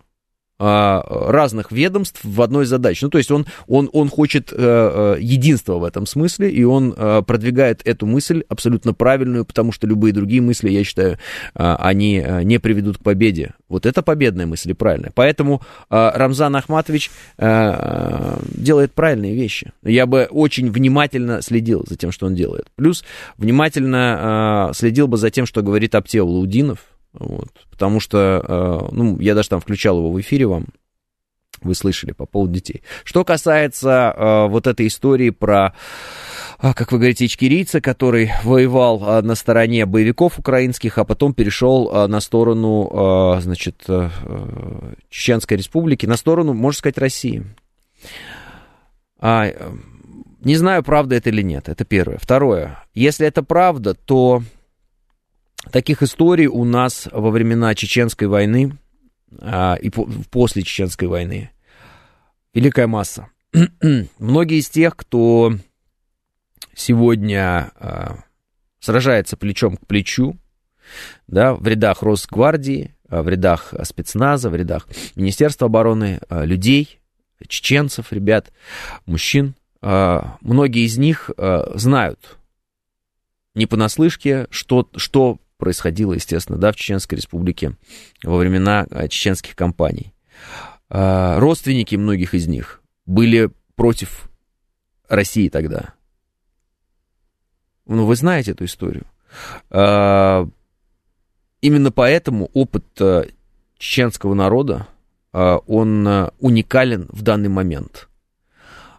разных ведомств в одной задаче. Ну, то есть он, он, он хочет э, э, единства в этом смысле, и он э, продвигает эту мысль абсолютно правильную, потому что любые другие мысли, я считаю, они не приведут к победе. Вот это победная мысль и правильная. Поэтому Рамзан Ахматович делает правильные вещи. Я бы очень внимательно следил за тем, что он делает. Плюс внимательно следил бы за тем, что говорит Аптео Лаудинов, вот, потому что, э, ну, я даже там включал его в эфире вам, вы слышали по поводу детей. Что касается э, вот этой истории про, э, как вы говорите, ичкирийца, который воевал э, на стороне боевиков украинских, а потом перешел на сторону, значит, Чеченской республики, на сторону, можно сказать, России. А, не знаю, правда это или нет, это первое. Второе, если это правда, то Таких историй у нас во времена Чеченской войны а, и по, после Чеченской войны великая масса. Многие из тех, кто сегодня а, сражается плечом к плечу, да, в рядах Росгвардии, а, в рядах спецназа, в рядах Министерства обороны, а, людей, чеченцев, ребят, мужчин, а, многие из них знают не понаслышке, что, что происходило, естественно, да, в Чеченской республике во времена а, чеченских кампаний. А, родственники многих из них были против России тогда. Ну, вы знаете эту историю. А, именно поэтому опыт чеченского народа, он уникален в данный момент.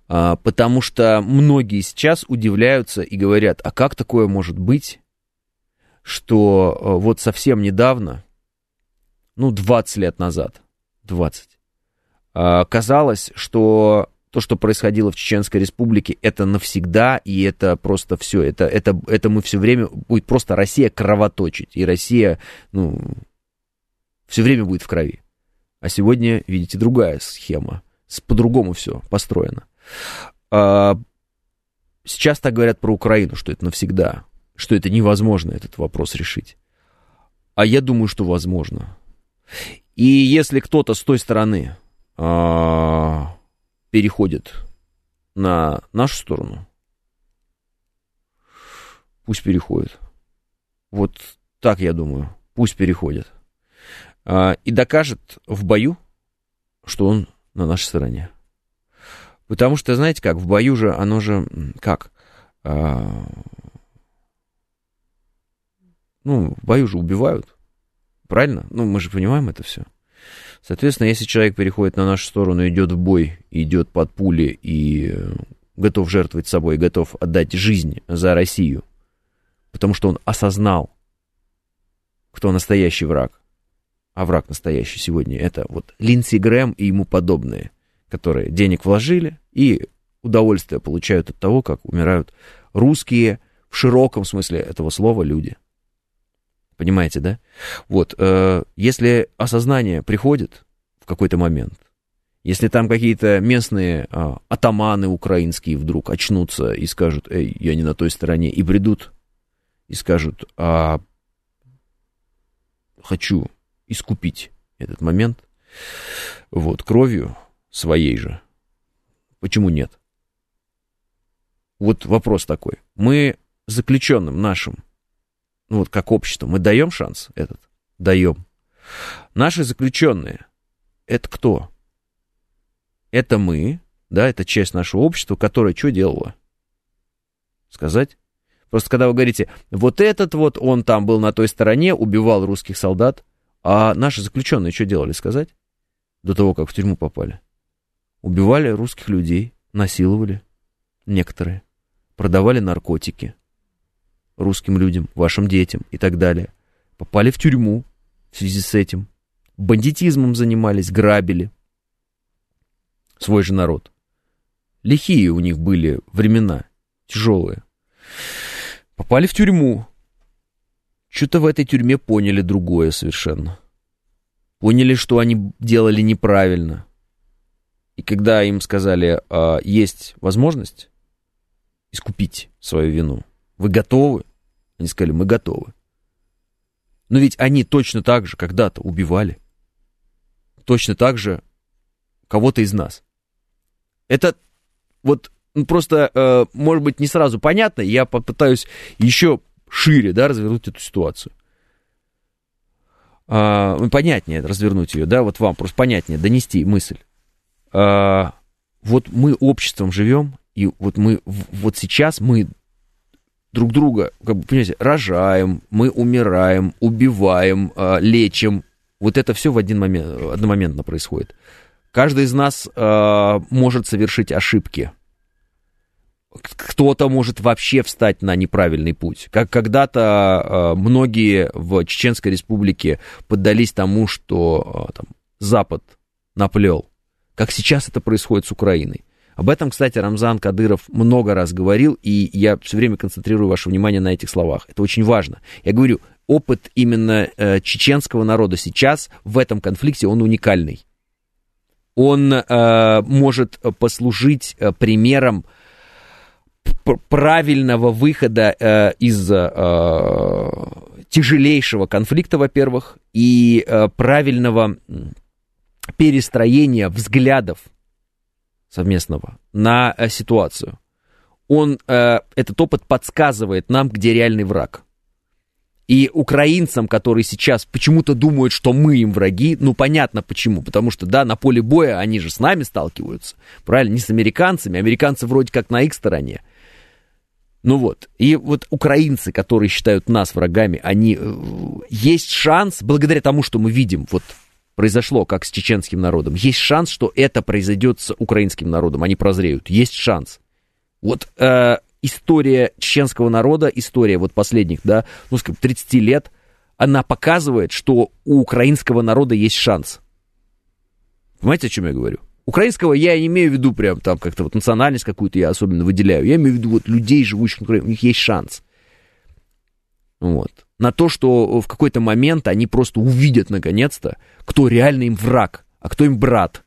Потому что многие сейчас удивляются и говорят, а как такое может быть, что э, вот совсем недавно, ну, 20 лет назад, 20, а, казалось, что то, что происходило в Чеченской Республике, это навсегда, и это просто все, это, это, это мы все время, будет просто Россия кровоточить, и Россия, ну, все время будет в крови. А сегодня, видите, другая схема, по-другому все построено. А, сейчас так говорят про Украину, что это навсегда что это невозможно, этот вопрос решить. А я думаю, что возможно. И если кто-то с той стороны а, переходит на нашу сторону, пусть переходит. Вот так я думаю, пусть переходит. А, и докажет в бою, что он на нашей стороне. Потому что, знаете как, в бою же, оно же, как, а, ну, в бою же убивают. Правильно? Ну, мы же понимаем это все. Соответственно, если человек переходит на нашу сторону, идет в бой, идет под пули и э, готов жертвовать собой, готов отдать жизнь за Россию, потому что он осознал, кто настоящий враг. А враг настоящий сегодня это вот Линдси Грэм и ему подобные, которые денег вложили и удовольствие получают от того, как умирают русские в широком смысле этого слова люди – Понимаете, да? Вот, э, если осознание приходит в какой-то момент, если там какие-то местные э, атаманы украинские вдруг очнутся и скажут, эй, я не на той стороне, и придут и скажут, а хочу искупить этот момент, вот, кровью своей же, почему нет? Вот вопрос такой. Мы заключенным нашим ну вот как общество, мы даем шанс этот? Даем. Наши заключенные, это кто? Это мы, да, это часть нашего общества, которая что делала? Сказать? Просто когда вы говорите, вот этот вот, он там был на той стороне, убивал русских солдат, а наши заключенные что делали, сказать? До того, как в тюрьму попали. Убивали русских людей, насиловали некоторые, продавали наркотики, русским людям, вашим детям и так далее. Попали в тюрьму в связи с этим. Бандитизмом занимались, грабили свой же народ. Лихие у них были времена, тяжелые. Попали в тюрьму. Что-то в этой тюрьме поняли другое совершенно. поняли, что они делали неправильно. И когда им сказали, э, есть возможность искупить свою вину, вы готовы? Они сказали, мы готовы. Но ведь они точно так же когда-то убивали. Точно так же кого-то из нас. Это вот ну, просто, э, может быть, не сразу понятно. Я попытаюсь еще шире да, развернуть эту ситуацию. А, понятнее развернуть ее, да, вот вам просто понятнее донести мысль. А, вот мы обществом живем, и вот мы вот сейчас мы друг друга, как бы, понимаете, рожаем, мы умираем, убиваем, э, лечим. Вот это все в один момент, одномоментно происходит. Каждый из нас э, может совершить ошибки. Кто-то может вообще встать на неправильный путь. Как когда-то э, многие в Чеченской республике поддались тому, что э, там, Запад наплел. Как сейчас это происходит с Украиной. Об этом, кстати, Рамзан Кадыров много раз говорил, и я все время концентрирую ваше внимание на этих словах. Это очень важно. Я говорю, опыт именно э, чеченского народа сейчас в этом конфликте, он уникальный. Он э, может послужить э, примером правильного выхода э, из э, тяжелейшего конфликта, во-первых, и э, правильного перестроения взглядов совместного на э, ситуацию. Он, э, этот опыт подсказывает нам, где реальный враг. И украинцам, которые сейчас почему-то думают, что мы им враги, ну понятно почему, потому что, да, на поле боя они же с нами сталкиваются, правильно, не с американцами, американцы вроде как на их стороне. Ну вот, и вот украинцы, которые считают нас врагами, они, э, есть шанс, благодаря тому, что мы видим, вот произошло, как с чеченским народом, есть шанс, что это произойдет с украинским народом, они прозреют, есть шанс. Вот э, история чеченского народа, история вот последних, да, ну, скажем, 30 лет, она показывает, что у украинского народа есть шанс. Понимаете, о чем я говорю? Украинского я не имею в виду прям там как-то вот национальность какую-то я особенно выделяю. Я имею в виду вот людей, живущих на Украине, у них есть шанс. Вот на то, что в какой-то момент они просто увидят наконец-то, кто реально им враг, а кто им брат.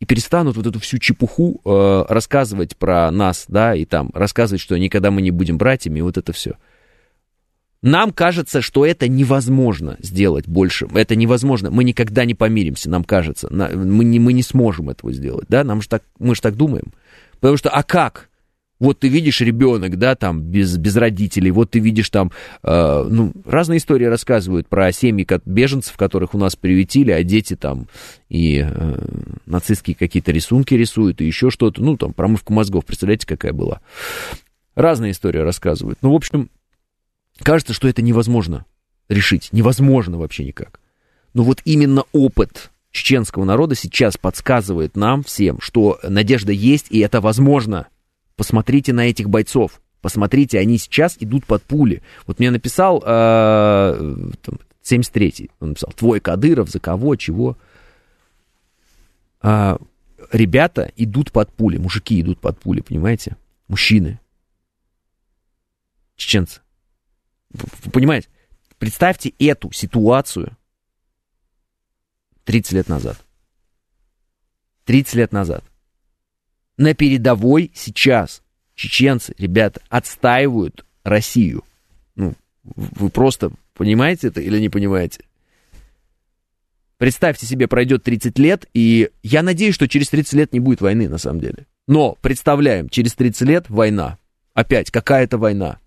И перестанут вот эту всю чепуху э, рассказывать про нас, да, и там рассказывать, что никогда мы не будем братьями, и вот это все. Нам кажется, что это невозможно сделать больше. Это невозможно. Мы никогда не помиримся, нам кажется. Мы не, мы не сможем этого сделать, да? Нам же так, мы же так думаем. Потому что, а как? Вот ты видишь ребенок, да, там, без, без родителей, вот ты видишь там, э, ну, разные истории рассказывают про семьи беженцев, которых у нас приютили, а дети там и э, нацистские какие-то рисунки рисуют, и еще что-то, ну, там, промывку мозгов, представляете, какая была. Разные истории рассказывают. Ну, в общем, кажется, что это невозможно решить, невозможно вообще никак. Но вот именно опыт чеченского народа сейчас подсказывает нам всем, что надежда есть, и это возможно – Посмотрите на этих бойцов. Посмотрите, они сейчас идут под пули. Вот мне написал э, 73-й, он написал, твой Кадыров, за кого, чего. А, ребята идут под пули, мужики идут под пули, понимаете? Мужчины. Чеченцы. Вы понимаете? Представьте эту ситуацию 30 лет назад. 30 лет назад на передовой сейчас чеченцы, ребята, отстаивают Россию. Ну, вы просто понимаете это или не понимаете? Представьте себе, пройдет 30 лет, и я надеюсь, что через 30 лет не будет войны, на самом деле. Но представляем, через 30 лет война. Опять какая-то война.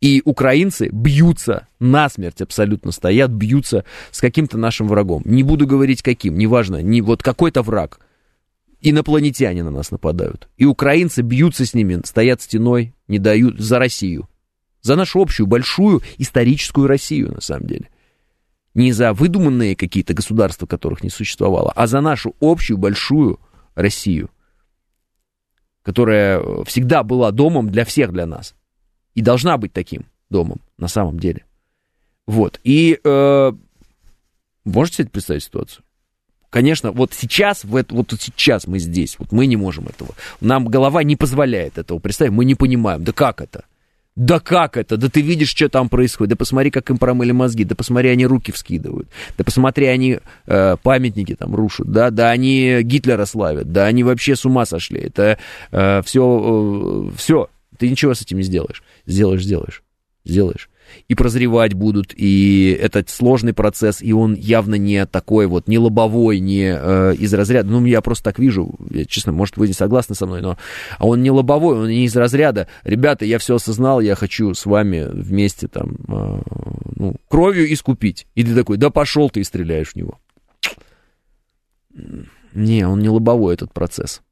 И украинцы бьются насмерть абсолютно стоят, бьются с каким-то нашим врагом. Не буду говорить каким, неважно, не вот какой-то враг – инопланетяне на нас нападают. И украинцы бьются с ними, стоят стеной, не дают за Россию. За нашу общую, большую историческую Россию, на самом деле. Не за выдуманные какие-то государства, которых не существовало, а за нашу общую, большую Россию, которая всегда была домом для всех для нас. И должна быть таким домом, на самом деле. Вот. И э, можете себе представить ситуацию? Конечно, вот сейчас, вот сейчас мы здесь, вот мы не можем этого. Нам голова не позволяет этого представить, мы не понимаем, да как это? Да как это? Да ты видишь, что там происходит. Да посмотри, как им промыли мозги. Да посмотри, они руки вскидывают. Да посмотри, они э, памятники там рушат. Да, да, они Гитлера славят. Да, они вообще с ума сошли. Это э, все, э, все. Ты ничего с этим не сделаешь. Сделаешь, сделаешь. Сделаешь и прозревать будут, и это сложный процесс, и он явно не такой вот, не лобовой, не э, из разряда, ну, я просто так вижу, я, честно, может, вы не согласны со мной, но а он не лобовой, он не из разряда, ребята, я все осознал, я хочу с вами вместе там, э, ну, кровью искупить. И ты такой, да пошел ты и стреляешь в него. Не, он не лобовой, этот процесс.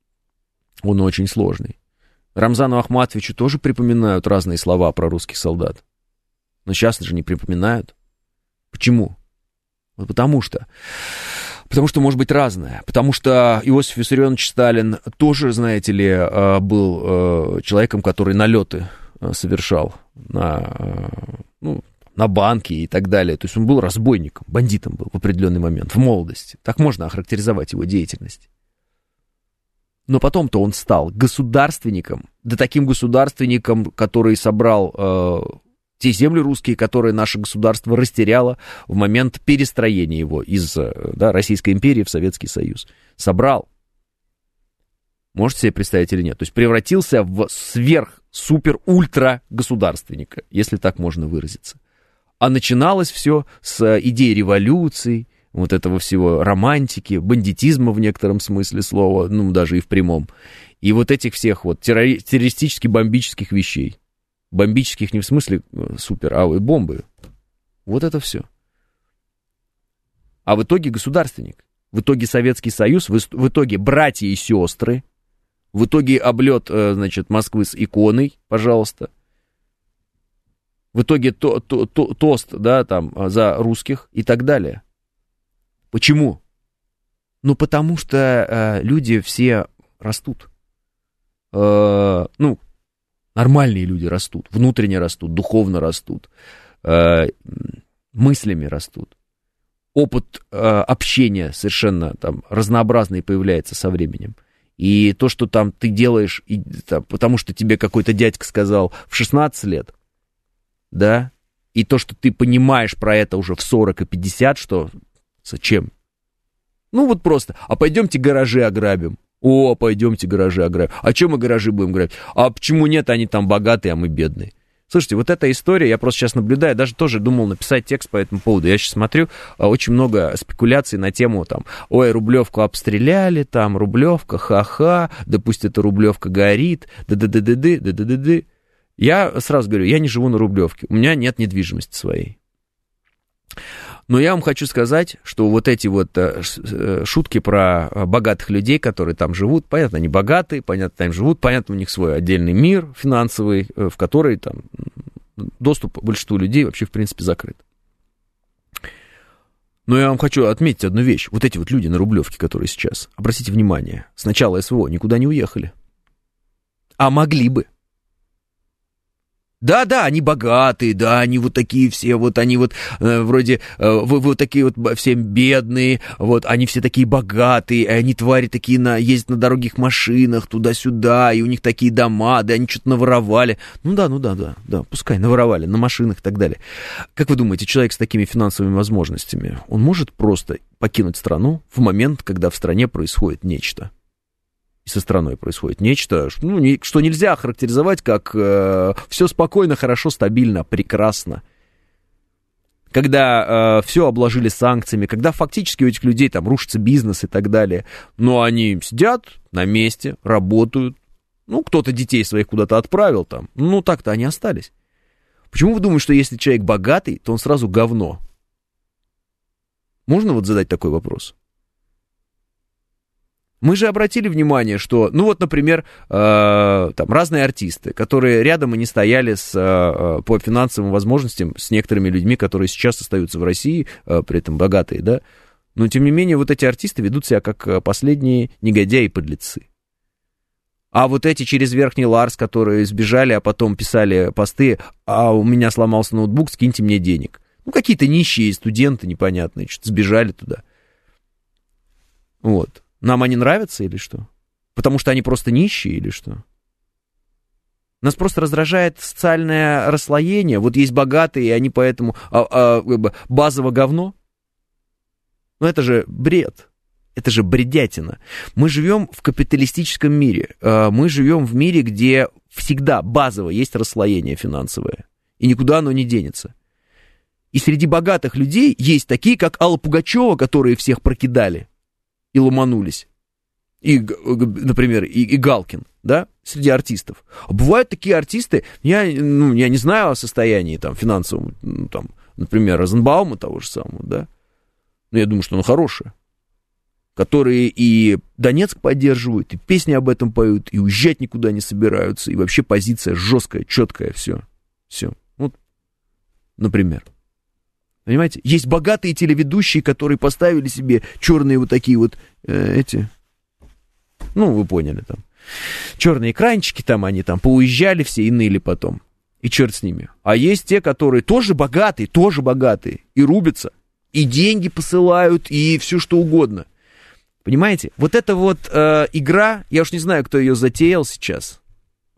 Он очень сложный. Рамзану Ахматовичу тоже припоминают разные слова про русских солдат. Но сейчас же не припоминают. Почему? Вот потому что. Потому что может быть разное. Потому что Иосиф Виссарионович Сталин тоже, знаете ли, э, был э, человеком, который налеты э, совершал на, ну, на банки и так далее. То есть он был разбойником, бандитом был в определенный момент, в молодости. Так можно охарактеризовать его деятельность. Но потом-то он стал государственником, да таким государственником, который собрал те земли русские, которые наше государство растеряло в момент перестроения его из э, да, Российской империи в Советский Союз. Собрал. Можете себе представить или нет? То есть превратился в сверх-супер-ультра государственника, если так можно выразиться. А начиналось все с идеи революции, вот этого всего романтики, бандитизма в некотором смысле слова, ну, даже и в прямом. И вот этих всех вот террористически-бомбических вещей. Бомбических не в смысле э, супер, а бомбы. Вот это все. А в итоге государственник. В итоге Советский Союз, в, в итоге братья и сестры, в итоге облет, э, значит, Москвы с иконой, пожалуйста. В итоге то, то, то, тост, да, там, э, за русских и так далее. Почему? Ну, потому что э, люди все растут. Э, ну, Нормальные люди растут, внутренне растут, духовно растут, э, мыслями растут. Опыт э, общения совершенно там разнообразный появляется со временем. И то, что там ты делаешь, и, там, потому что тебе какой-то дядька сказал в 16 лет, да, и то, что ты понимаешь про это уже в 40 и 50, что зачем? Ну вот просто, а пойдемте гаражи ограбим. О, пойдемте гаражи ограбим. А чем мы гаражи будем грабить? А почему нет, они там богатые, а мы бедные? Слушайте, вот эта история, я просто сейчас наблюдаю, даже тоже думал написать текст по этому поводу. Я сейчас смотрю, а, очень много спекуляций на тему там, ой, Рублевку обстреляли, там, Рублевка, ха-ха, да пусть эта Рублевка горит, да-да-да-да-да, да-да-да-да. Я сразу говорю, я не живу на Рублевке, у меня нет недвижимости своей. Но я вам хочу сказать, что вот эти вот э, э, шутки про э, богатых людей, которые там живут, понятно, они богатые, понятно, там живут, понятно, у них свой отдельный мир финансовый, в который там доступ большинству людей вообще, в принципе, закрыт. Но я вам хочу отметить одну вещь. Вот эти вот люди на Рублевке, которые сейчас, обратите внимание, с начала СВО никуда не уехали. А могли бы. Да-да, они богатые, да, они вот такие все, вот они вот э, вроде, э, вы, вот такие вот все бедные, вот они все такие богатые, и они твари такие на, ездят на дорогих машинах туда-сюда, и у них такие дома, да, они что-то наворовали. Ну да, ну да, да, да, пускай наворовали на машинах и так далее. Как вы думаете, человек с такими финансовыми возможностями, он может просто покинуть страну в момент, когда в стране происходит нечто? Со страной происходит нечто, ну, не, что нельзя характеризовать как э, все спокойно, хорошо, стабильно, прекрасно. Когда э, все обложили санкциями, когда фактически у этих людей там рушится бизнес и так далее, но они сидят на месте, работают, ну, кто-то детей своих куда-то отправил там, ну, так-то они остались. Почему вы думаете, что если человек богатый, то он сразу говно? Можно вот задать такой вопрос? Мы же обратили внимание, что, ну вот, например, э, там разные артисты, которые рядом и не стояли с, э, по финансовым возможностям с некоторыми людьми, которые сейчас остаются в России, э, при этом богатые, да, но тем не менее вот эти артисты ведут себя как э, последние негодяи и подлецы. А вот эти через верхний Ларс, которые сбежали, а потом писали посты, а у меня сломался ноутбук, скиньте мне денег. Ну, какие-то нищие студенты непонятные, что-то сбежали туда. Вот. Нам они нравятся или что? Потому что они просто нищие или что? Нас просто раздражает социальное расслоение. Вот есть богатые, и они поэтому а, а, базово говно. Ну это же бред. Это же бредятина. Мы живем в капиталистическом мире. А, мы живем в мире, где всегда базово есть расслоение финансовое. И никуда оно не денется. И среди богатых людей есть такие, как Алла Пугачева, которые всех прокидали и ломанулись. И, например, и, и Галкин, да, среди артистов. А бывают такие артисты, я, ну, я не знаю о состоянии там финансовом, ну, там, например, Розенбаума того же самого, да, но я думаю, что он хороший которые и Донецк поддерживают, и песни об этом поют, и уезжать никуда не собираются, и вообще позиция жесткая, четкая, все. Все. Вот, например. Понимаете? Есть богатые телеведущие, которые поставили себе черные вот такие вот э, эти. Ну, вы поняли там. Черные экранчики там, они там поуезжали все и ныли потом. И черт с ними. А есть те, которые тоже богатые, тоже богатые, и рубятся, и деньги посылают, и все что угодно. Понимаете? Вот эта вот э, игра, я уж не знаю, кто ее затеял сейчас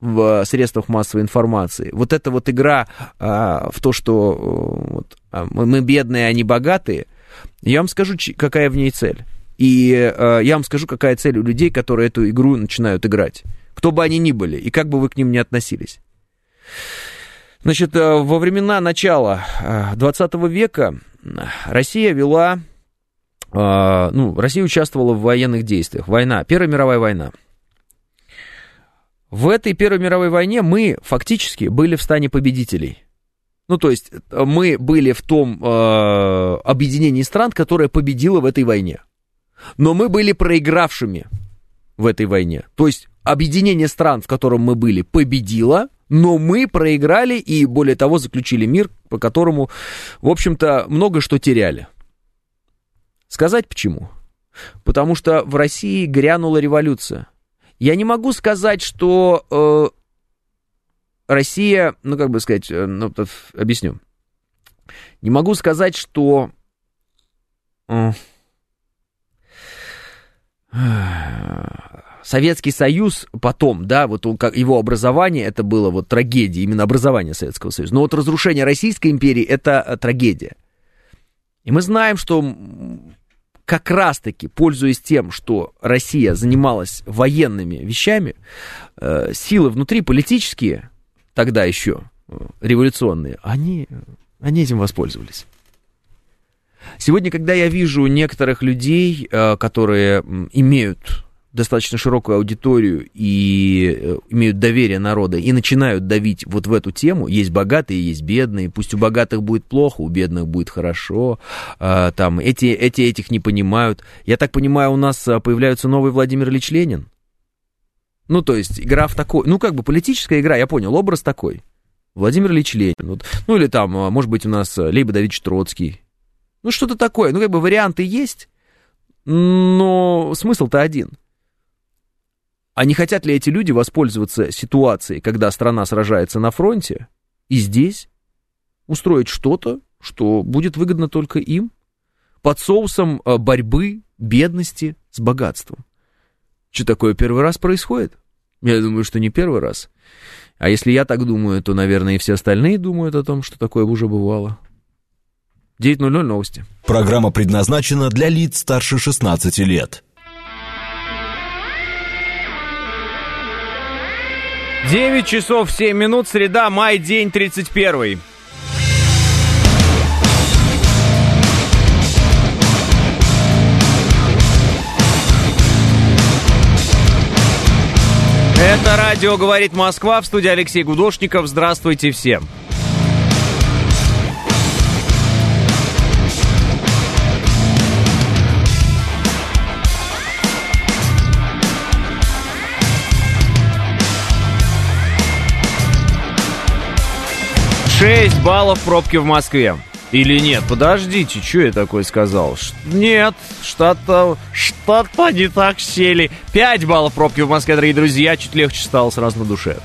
в средствах массовой информации. Вот эта вот игра э, в то, что э, вот, э, мы бедные, они богатые, я вам скажу, какая в ней цель. И э, я вам скажу, какая цель у людей, которые эту игру начинают играть. Кто бы они ни были, и как бы вы к ним ни относились. Значит, э, во времена начала 20 э, века Россия вела а, ну, Россия участвовала в военных действиях. Война, Первая мировая война. В этой Первой мировой войне мы фактически были в стане победителей. Ну, то есть мы были в том э, объединении стран, которое победило в этой войне. Но мы были проигравшими в этой войне. То есть объединение стран, в котором мы были, победило, но мы проиграли и, более того, заключили мир, по которому, в общем-то, много что теряли. Сказать почему? Потому что в России грянула революция. Я не могу сказать, что э, Россия, ну как бы сказать, э, ну, объясню. Не могу сказать, что э, Советский Союз потом, да, вот он, как его образование, это было вот трагедия, именно образование Советского Союза. Но вот разрушение Российской империи это э, трагедия. И мы знаем, что как раз-таки, пользуясь тем, что Россия занималась военными вещами, э, силы внутри политические, тогда еще э, революционные, они, они этим воспользовались. Сегодня, когда я вижу некоторых людей, э, которые имеют достаточно широкую аудиторию и э, имеют доверие народа и начинают давить вот в эту тему. Есть богатые, есть бедные. Пусть у богатых будет плохо, у бедных будет хорошо. А, там эти, эти этих не понимают. Я так понимаю, у нас а, появляется новый Владимир Ильич Ленин. Ну, то есть игра в такой... Ну, как бы политическая игра, я понял, образ такой. Владимир Ильич Ленин. Вот. Ну, или там, а, может быть, у нас Лейба Давидович Троцкий. Ну, что-то такое. Ну, как бы варианты есть, но смысл-то один – а не хотят ли эти люди воспользоваться ситуацией, когда страна сражается на фронте, и здесь устроить что-то, что будет выгодно только им, под соусом э, борьбы, бедности с богатством? Что такое первый раз происходит? Я думаю, что не первый раз. А если я так думаю, то, наверное, и все остальные думают о том, что такое уже бывало. 9.00 новости. Программа предназначена для лиц старше 16 лет. 9 часов 7 минут, среда, май, день 31. Это радио «Говорит Москва» в студии Алексей Гудошников. Здравствуйте всем. 6 баллов пробки в Москве. Или нет? Подождите, что я такое сказал? Ш- нет, что-то что-то не так сели. 5 баллов пробки в Москве, дорогие друзья. Чуть легче стало сразу на душе.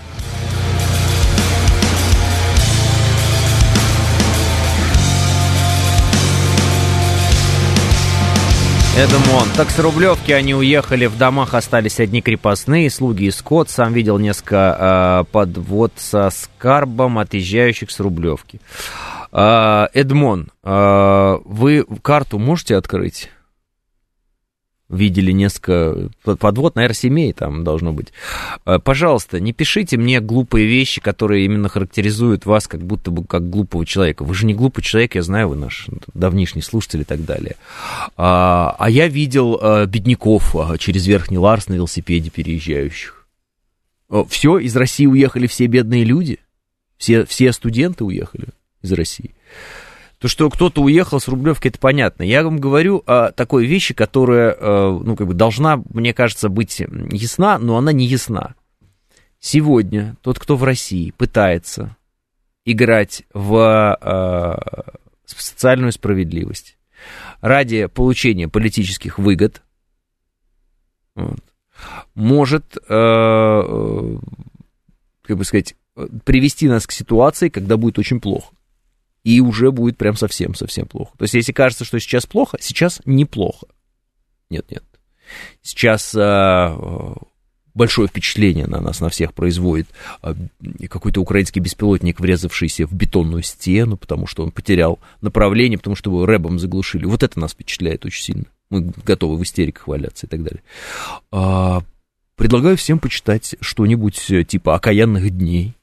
Эдмон. Так с Рублевки они уехали, в домах остались одни крепостные, слуги и скот. Сам видел несколько э, подвод со скарбом отъезжающих с Рублевки. Э, Эдмон, э, вы карту можете открыть? Видели несколько подвод, наверное, семей там должно быть. Э, пожалуйста, не пишите мне глупые вещи, которые именно характеризуют вас как будто бы как глупого человека. Вы же не глупый человек, я знаю, вы наш давнишний слушатель и так далее. А, а я видел а, бедняков а, через Верхний Ларс на велосипеде переезжающих. Все, из России уехали все бедные люди? Все, все студенты уехали из России? То, что кто-то уехал с Рублевки, это понятно. Я вам говорю о такой вещи, которая, э, ну, как бы должна, мне кажется, быть ясна, но она не ясна. Сегодня тот, кто в России пытается играть в, э, социальную справедливость ради получения политических выгод, может, э, как бы сказать, привести нас к ситуации, когда будет очень плохо и уже будет прям совсем-совсем плохо. То есть, если кажется, что сейчас плохо, сейчас неплохо. Нет-нет. Сейчас а, большое впечатление на нас, на всех производит а, какой-то украинский беспилотник, врезавшийся в бетонную стену, потому что он потерял направление, потому что его рэбом заглушили. Вот это нас впечатляет очень сильно. Мы готовы в истериках валяться и так далее. А, предлагаю всем почитать что-нибудь э, типа «Окаянных дней»,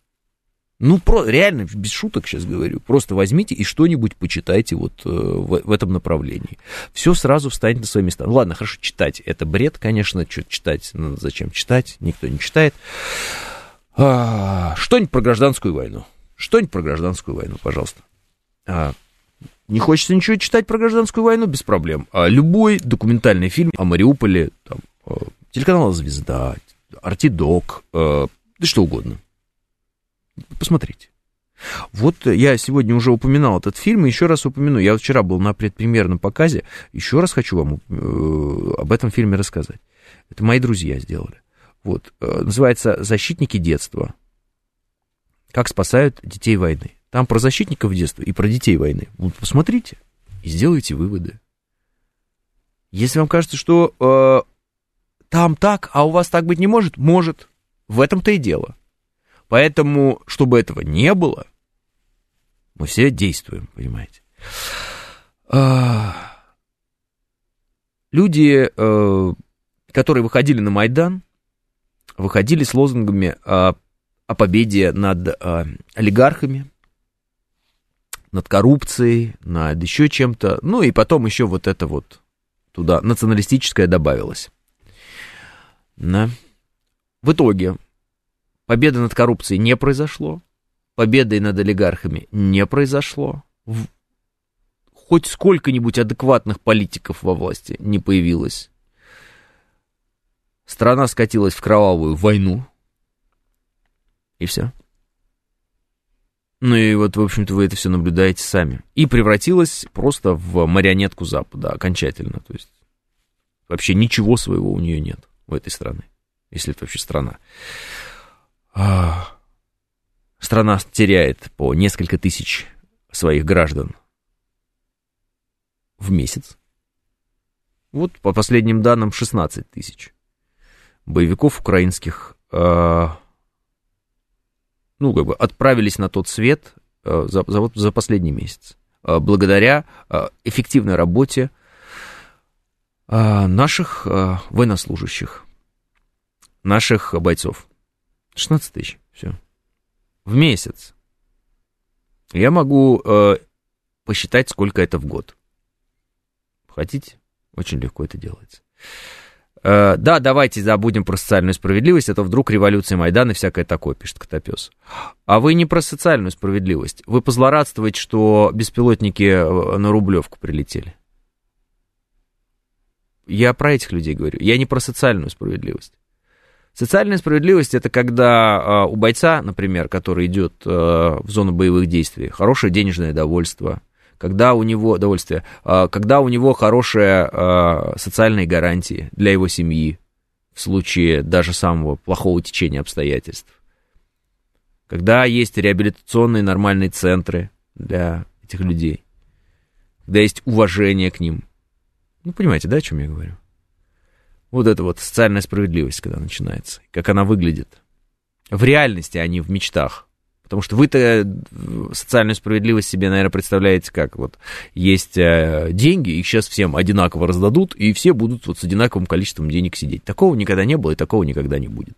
ну, про, реально, без шуток сейчас говорю. Просто возьмите и что-нибудь почитайте вот э, в, в этом направлении. Все сразу встанет на свои места. Ну, ладно, хорошо, читать. Это бред, конечно. Что читать? Ну, зачем читать? Никто не читает. А, что-нибудь про гражданскую войну. Что-нибудь про гражданскую войну, пожалуйста. А, не хочется ничего читать про гражданскую войну? Без проблем. А, любой документальный фильм о Мариуполе, там, а, телеканал «Звезда», «Артидок», а, да что угодно Посмотрите. Вот я сегодня уже упоминал этот фильм, и еще раз упомяну. Я вчера был на предпремьерном показе, еще раз хочу вам э, об этом фильме рассказать. Это мои друзья сделали. Вот, э, называется «Защитники детства». Как спасают детей войны. Там про защитников детства и про детей войны. Вот посмотрите и сделайте выводы. Если вам кажется, что э, там так, а у вас так быть не может, может. В этом-то и дело. Поэтому, чтобы этого не было, мы все действуем, понимаете. А, люди, э, которые выходили на Майдан, выходили с лозунгами о, о победе над э, олигархами, над коррупцией, над еще чем-то. Ну и потом еще вот это вот туда националистическое добавилось. Да. В итоге Победы над коррупцией не произошло. Победы над олигархами не произошло. Хоть сколько-нибудь адекватных политиков во власти не появилось. Страна скатилась в кровавую войну. И все. Ну и вот, в общем-то, вы это все наблюдаете сами. И превратилась просто в марионетку Запада окончательно. То есть вообще ничего своего у нее нет у этой страны. Если это вообще страна. Страна теряет по несколько тысяч своих граждан в месяц. Вот по последним данным 16 тысяч боевиков украинских, э, ну, как бы отправились на тот свет э, за, за, за последний месяц. Э, благодаря э, эффективной работе э, наших э, военнослужащих, наших бойцов. 16 тысяч, все. В месяц. Я могу э, посчитать, сколько это в год. Хотите? Очень легко это делается. Э, да, давайте забудем про социальную справедливость, а то вдруг революция Майдана и всякое такое, пишет Котопес. А вы не про социальную справедливость. Вы позлорадствуете, что беспилотники э, на Рублевку прилетели. Я про этих людей говорю. Я не про социальную справедливость. Социальная справедливость это когда э, у бойца, например, который идет э, в зону боевых действий, хорошее денежное довольство, когда у него довольствие, э, когда у него хорошие э, социальные гарантии для его семьи в случае даже самого плохого течения обстоятельств, когда есть реабилитационные нормальные центры для этих людей, когда есть уважение к ним, Ну, понимаете, да, о чем я говорю? Вот это вот социальная справедливость, когда начинается, как она выглядит. В реальности, а не в мечтах. Потому что вы-то э, социальную справедливость себе, наверное, представляете как. Вот есть э, деньги, их сейчас всем одинаково раздадут, и все будут вот с одинаковым количеством денег сидеть. Такого никогда не было, и такого никогда не будет.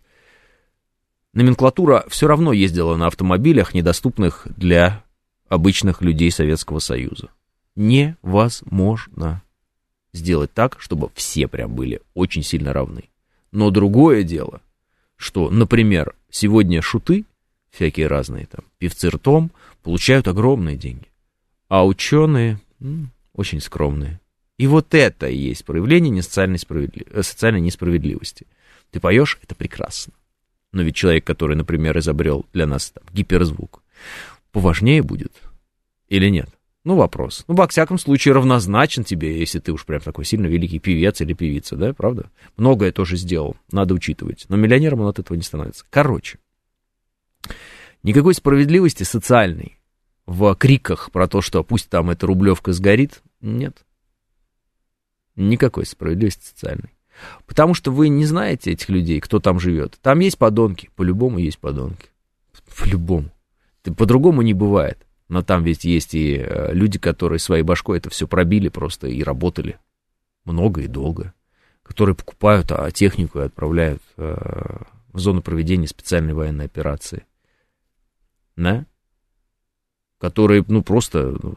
Номенклатура все равно ездила на автомобилях, недоступных для обычных людей Советского Союза. Невозможно сделать так, чтобы все прям были очень сильно равны. Но другое дело, что, например, сегодня шуты, всякие разные там, певцы ртом, получают огромные деньги, а ученые очень скромные. И вот это и есть проявление социальной, справедли... Э, социальной несправедливости. Ты поешь, это прекрасно. Но ведь человек, который, например, изобрел для нас там, гиперзвук, поважнее будет или нет? Ну, вопрос. Ну, во всяком случае, равнозначен тебе, если ты уж прям такой сильно великий певец или певица, да, правда? Многое тоже сделал, надо учитывать. Но миллионером он от этого не становится. Короче, никакой справедливости социальной в криках про то, что пусть там эта рублевка сгорит, нет. Никакой справедливости социальной. Потому что вы не знаете этих людей, кто там живет. Там есть подонки, по-любому есть подонки. По-любому. По-другому не бывает. Но там ведь есть и э, люди, которые своей башкой это все пробили просто и работали много и долго, которые покупают а технику и отправляют э, в зону проведения специальной военной операции. Да? Которые, ну, просто ну,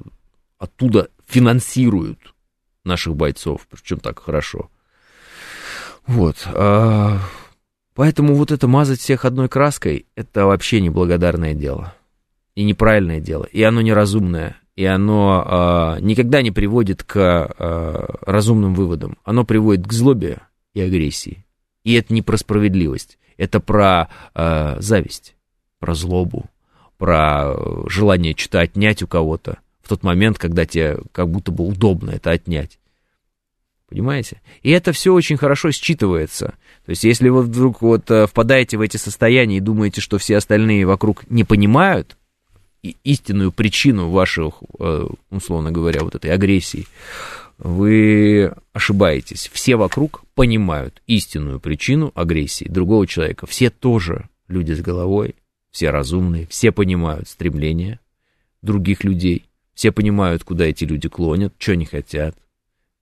оттуда финансируют наших бойцов, причем так хорошо. Вот. А, поэтому вот это мазать всех одной краской, это вообще неблагодарное дело и неправильное дело, и оно неразумное, и оно э, никогда не приводит к э, разумным выводам. Оно приводит к злобе и агрессии. И это не про справедливость, это про э, зависть, про злобу, про желание что-то отнять у кого-то в тот момент, когда тебе как будто бы удобно это отнять. Понимаете? И это все очень хорошо считывается. То есть, если вы вдруг вот впадаете в эти состояния и думаете, что все остальные вокруг не понимают, истинную причину ваших, э, условно говоря, вот этой агрессии, вы ошибаетесь. Все вокруг понимают истинную причину агрессии другого человека. Все тоже люди с головой, все разумные, все понимают стремления других людей, все понимают, куда эти люди клонят, что они хотят,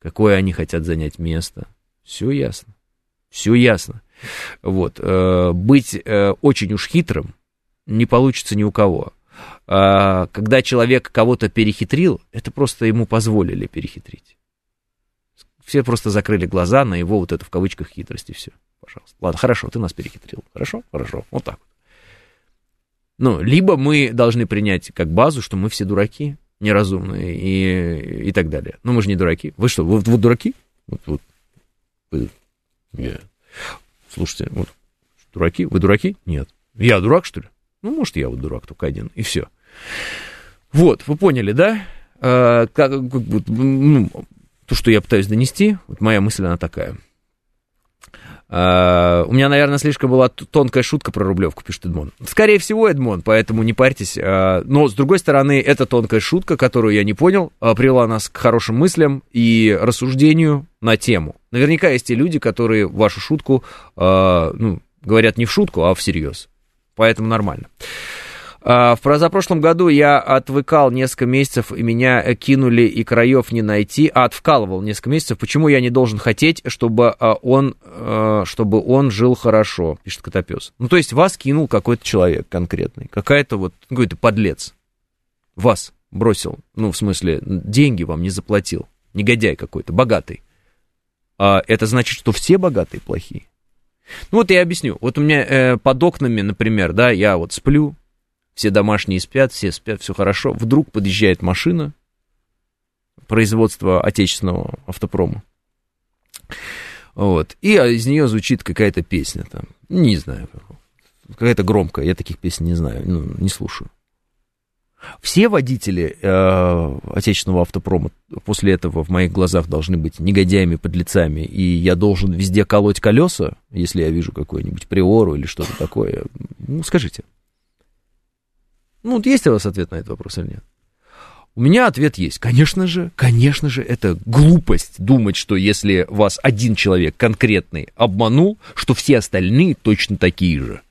какое они хотят занять место. Все ясно. Все ясно. Вот. Э, быть э, очень уж хитрым не получится ни у кого. А, когда человек кого-то перехитрил, это просто ему позволили перехитрить. Все просто закрыли глаза на его вот эту в кавычках хитрость и все. Пожалуйста. Ладно, хорошо, ты нас перехитрил. Хорошо? Хорошо. Вот так вот. Ну, либо мы должны принять как базу, что мы все дураки, неразумные и, и так далее. Но мы же не дураки. Вы что, вы, вы дураки? Вот, вот. Вы, yeah. Слушайте, вот, дураки? Вы дураки? Нет. Я дурак, что ли? Ну, может, я вот дурак только один, и все. Вот, вы поняли, да? А, как, как, ну, то, что я пытаюсь донести, вот моя мысль, она такая. А, у меня, наверное, слишком была тонкая шутка про Рублевку, пишет Эдмон. Скорее всего, Эдмон, поэтому не парьтесь. А, но, с другой стороны, эта тонкая шутка, которую я не понял, а, привела нас к хорошим мыслям и рассуждению на тему. Наверняка есть те люди, которые вашу шутку, а, ну, говорят не в шутку, а всерьез поэтому нормально. А, в позапрошлом году я отвыкал несколько месяцев, и меня кинули, и краев не найти, а отвкалывал несколько месяцев. Почему я не должен хотеть, чтобы а, он, а, чтобы он жил хорошо, пишет Котопес. Ну, то есть вас кинул какой-то человек конкретный, какая-то вот, какой-то подлец. Вас бросил, ну, в смысле, деньги вам не заплатил. Негодяй какой-то, богатый. А это значит, что все богатые плохие? Ну вот я объясню. Вот у меня э, под окнами, например, да, я вот сплю, все домашние спят, все спят, все хорошо. Вдруг подъезжает машина производства отечественного автопрома. Вот. И из нее звучит какая-то песня там. Не знаю. Какая-то громкая. Я таких песен не знаю, ну, не слушаю. Все водители э, отечественного автопрома после этого в моих глазах должны быть негодяями, подлецами, и я должен везде колоть колеса, если я вижу какую-нибудь приору или что-то такое. Ну, скажите. Ну, вот есть у вас ответ на этот вопрос или нет? У меня ответ есть. Конечно же, конечно же, это глупость думать, что если вас один человек конкретный обманул, что все остальные точно такие же.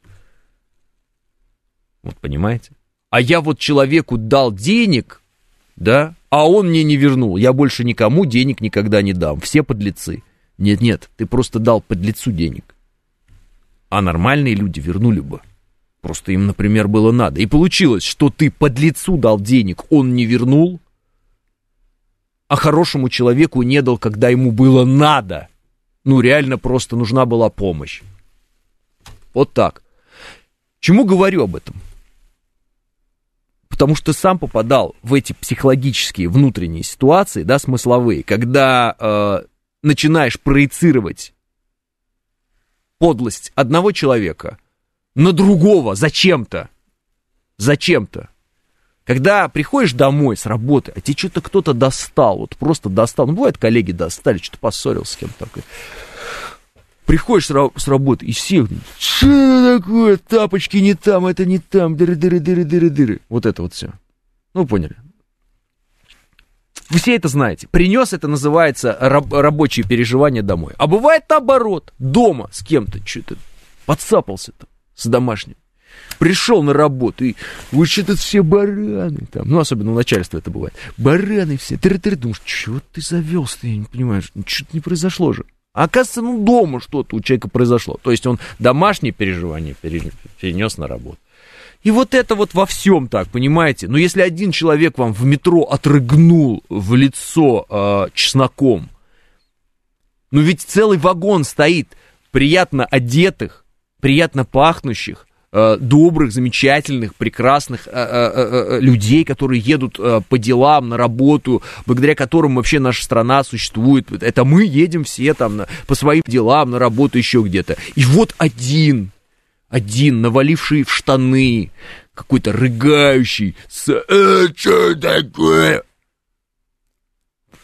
Вот понимаете? А я вот человеку дал денег, да, а он мне не вернул. Я больше никому денег никогда не дам. Все подлецы. Нет-нет, ты просто дал подлецу денег. А нормальные люди вернули бы. Просто им, например, было надо. И получилось, что ты под лицу дал денег, он не вернул, а хорошему человеку не дал, когда ему было надо. Ну, реально просто нужна была помощь. Вот так. Чему говорю об этом? Потому что сам попадал в эти психологические внутренние ситуации, да, смысловые, когда э, начинаешь проецировать подлость одного человека – на другого зачем-то. Зачем-то. Когда приходишь домой с работы, а тебе что-то кто-то достал, вот просто достал. Ну, бывает, коллеги достали, что-то поссорился с кем-то. Приходишь с работы и все, что такое, тапочки не там, это не там, дыры-дыры-дыры-дыры-дыры. Вот это вот все. Ну, поняли. Вы все это знаете. Принес это называется раб- рабочие переживания домой. А бывает наоборот. Дома с кем-то что-то подцапался там с домашним. Пришел на работу, и вы что-то все бараны там, ну, особенно у начальства это бывает. Бараны все, ты ты думаешь, чего ты завелся, я не понимаю, что-то не произошло же. А оказывается, ну, дома что-то у человека произошло. То есть он домашние переживания перенес на работу. И вот это вот во всем так, понимаете? Но если один человек вам в метро отрыгнул в лицо э, чесноком, ну ведь целый вагон стоит приятно одетых, приятно пахнущих, добрых, замечательных, прекрасных э, э, людей, которые едут по делам, на работу, благодаря которым вообще наша страна существует. Это мы едем все там на, по своим делам, на работу еще где-то. И вот один, один, наваливший в штаны, какой-то рыгающий, с э, что такое?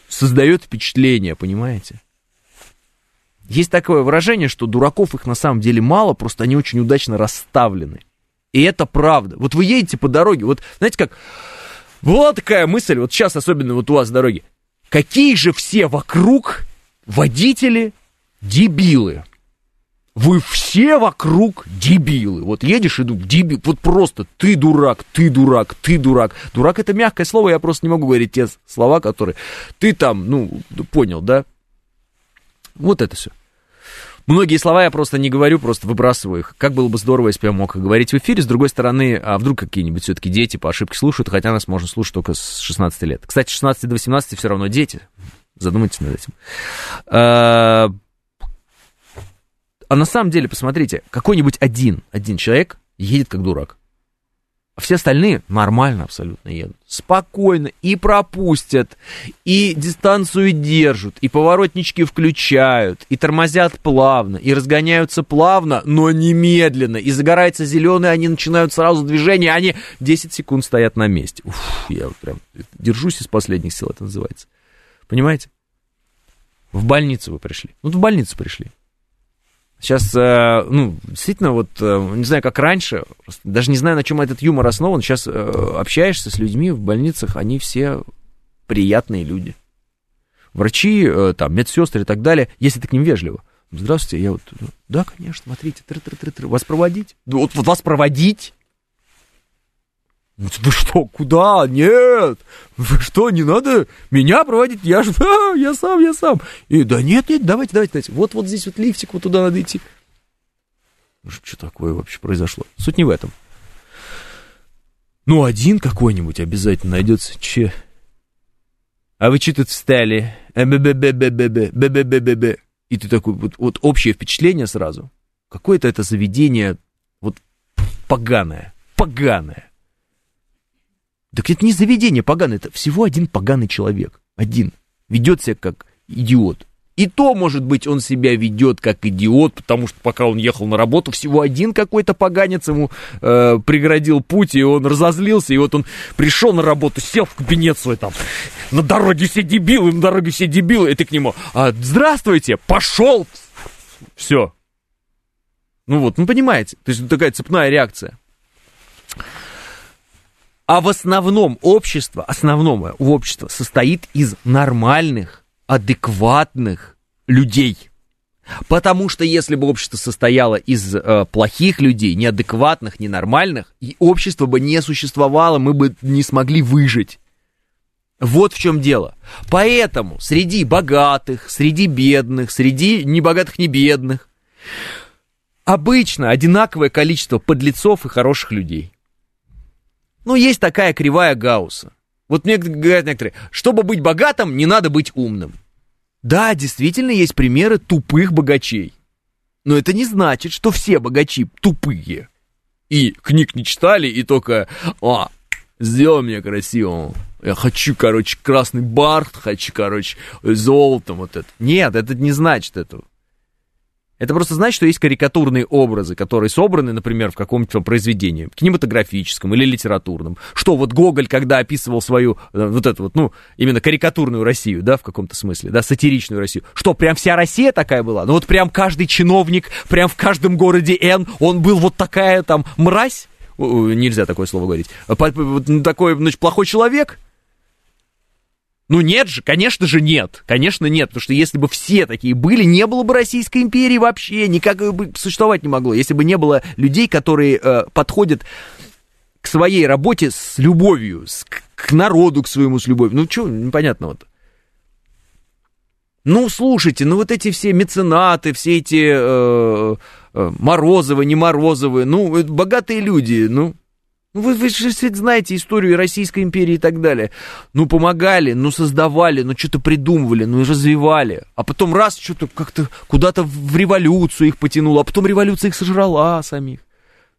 Создает впечатление, понимаете? Есть такое выражение, что дураков их на самом деле мало, просто они очень удачно расставлены. И это правда. Вот вы едете по дороге, вот знаете как, была такая мысль, вот сейчас особенно вот у вас дороги, какие же все вокруг водители дебилы. Вы все вокруг дебилы. Вот едешь и думаешь, дебил, вот просто ты дурак, ты дурак, ты дурак. Дурак это мягкое слово, я просто не могу говорить те слова, которые ты там, ну, понял, да? Вот это все. Многие слова я просто не говорю, просто выбрасываю их. Как было бы здорово, если бы я мог говорить в эфире. С другой стороны, а вдруг какие-нибудь все-таки дети по ошибке слушают, хотя нас можно слушать только с 16 лет. Кстати, с 16 до 18 все равно дети. Задумайтесь над этим. А, а на самом деле, посмотрите, какой-нибудь один, один человек едет как дурак. Все остальные нормально абсолютно едут. Спокойно и пропустят, и дистанцию держат, и поворотнички включают, и тормозят плавно, и разгоняются плавно, но немедленно. И загорается зеленый, они начинают сразу движение, они 10 секунд стоят на месте. Уф, я прям держусь из последних сил, это называется. Понимаете? В больницу вы пришли. Вот в больницу пришли. Сейчас, э, ну, действительно, вот, э, не знаю, как раньше, даже не знаю, на чем этот юмор основан, сейчас э, общаешься с людьми в больницах, они все приятные люди. Врачи, там, медсестры и так далее, если ты к ним вежливо. Здравствуйте, я вот, да, конечно, смотрите, тры -тры -тры -тры. вас проводить? Вот, вот вас проводить? Вы что, куда? Нет! Вы что, не надо меня проводить? Я же, да, я сам, я сам. И да нет, нет, давайте, давайте, давайте. Вот, вот здесь вот лифтик, вот туда надо идти. Что такое вообще произошло? Суть не в этом. Ну, один какой-нибудь обязательно найдется. Че? А вы что тут встали? И ты такой, вот, вот общее впечатление сразу. Какое-то это заведение вот поганое, поганое. Так это не заведение поганое, это всего один поганый человек. Один. Ведет себя как идиот. И то, может быть, он себя ведет как идиот, потому что пока он ехал на работу, всего один какой-то поганец ему э, преградил путь, и он разозлился, и вот он пришел на работу, сел в кабинет свой там, на дороге все дебилы, на дороге все дебилы, и ты к нему, а, здравствуйте, пошел, все. Ну вот, ну понимаете, то есть такая цепная реакция. А в основном общество, основное общество состоит из нормальных, адекватных людей. Потому что если бы общество состояло из э, плохих людей, неадекватных, ненормальных, и общество бы не существовало, мы бы не смогли выжить. Вот в чем дело. Поэтому среди богатых, среди бедных, среди ни богатых, ни бедных, обычно одинаковое количество подлецов и хороших людей. Ну, есть такая кривая Гаусса. Вот мне говорят некоторые, чтобы быть богатым, не надо быть умным. Да, действительно есть примеры тупых богачей. Но это не значит, что все богачи тупые. И книг не читали, и только, а, сделай меня красивым. Я хочу, короче, красный бархат, хочу, короче, золотом вот это. Нет, это не значит этого. Это просто значит, что есть карикатурные образы, которые собраны, например, в каком-то произведении, кинематографическом или литературном. Что вот Гоголь, когда описывал свою, э, вот эту вот, ну, именно карикатурную Россию, да, в каком-то смысле, да, сатиричную Россию. Что, прям вся Россия такая была? Ну вот прям каждый чиновник, прям в каждом городе Н, он был вот такая там мразь? Нельзя такое слово говорить. Такой, значит, плохой человек? Ну нет же, конечно же нет, конечно нет, потому что если бы все такие были, не было бы Российской империи вообще, никак бы существовать не могло, если бы не было людей, которые э, подходят к своей работе с любовью, с, к народу к своему с любовью. Ну что непонятного-то? Ну, слушайте, ну вот эти все меценаты, все эти э, э, Морозовы, не Морозовы, ну, богатые люди, ну, ну, вы, вы же ведь знаете историю Российской империи и так далее. Ну, помогали, ну, создавали, ну, что-то придумывали, ну, развивали. А потом раз, что-то как-то куда-то в революцию их потянуло, а потом революция их сожрала самих.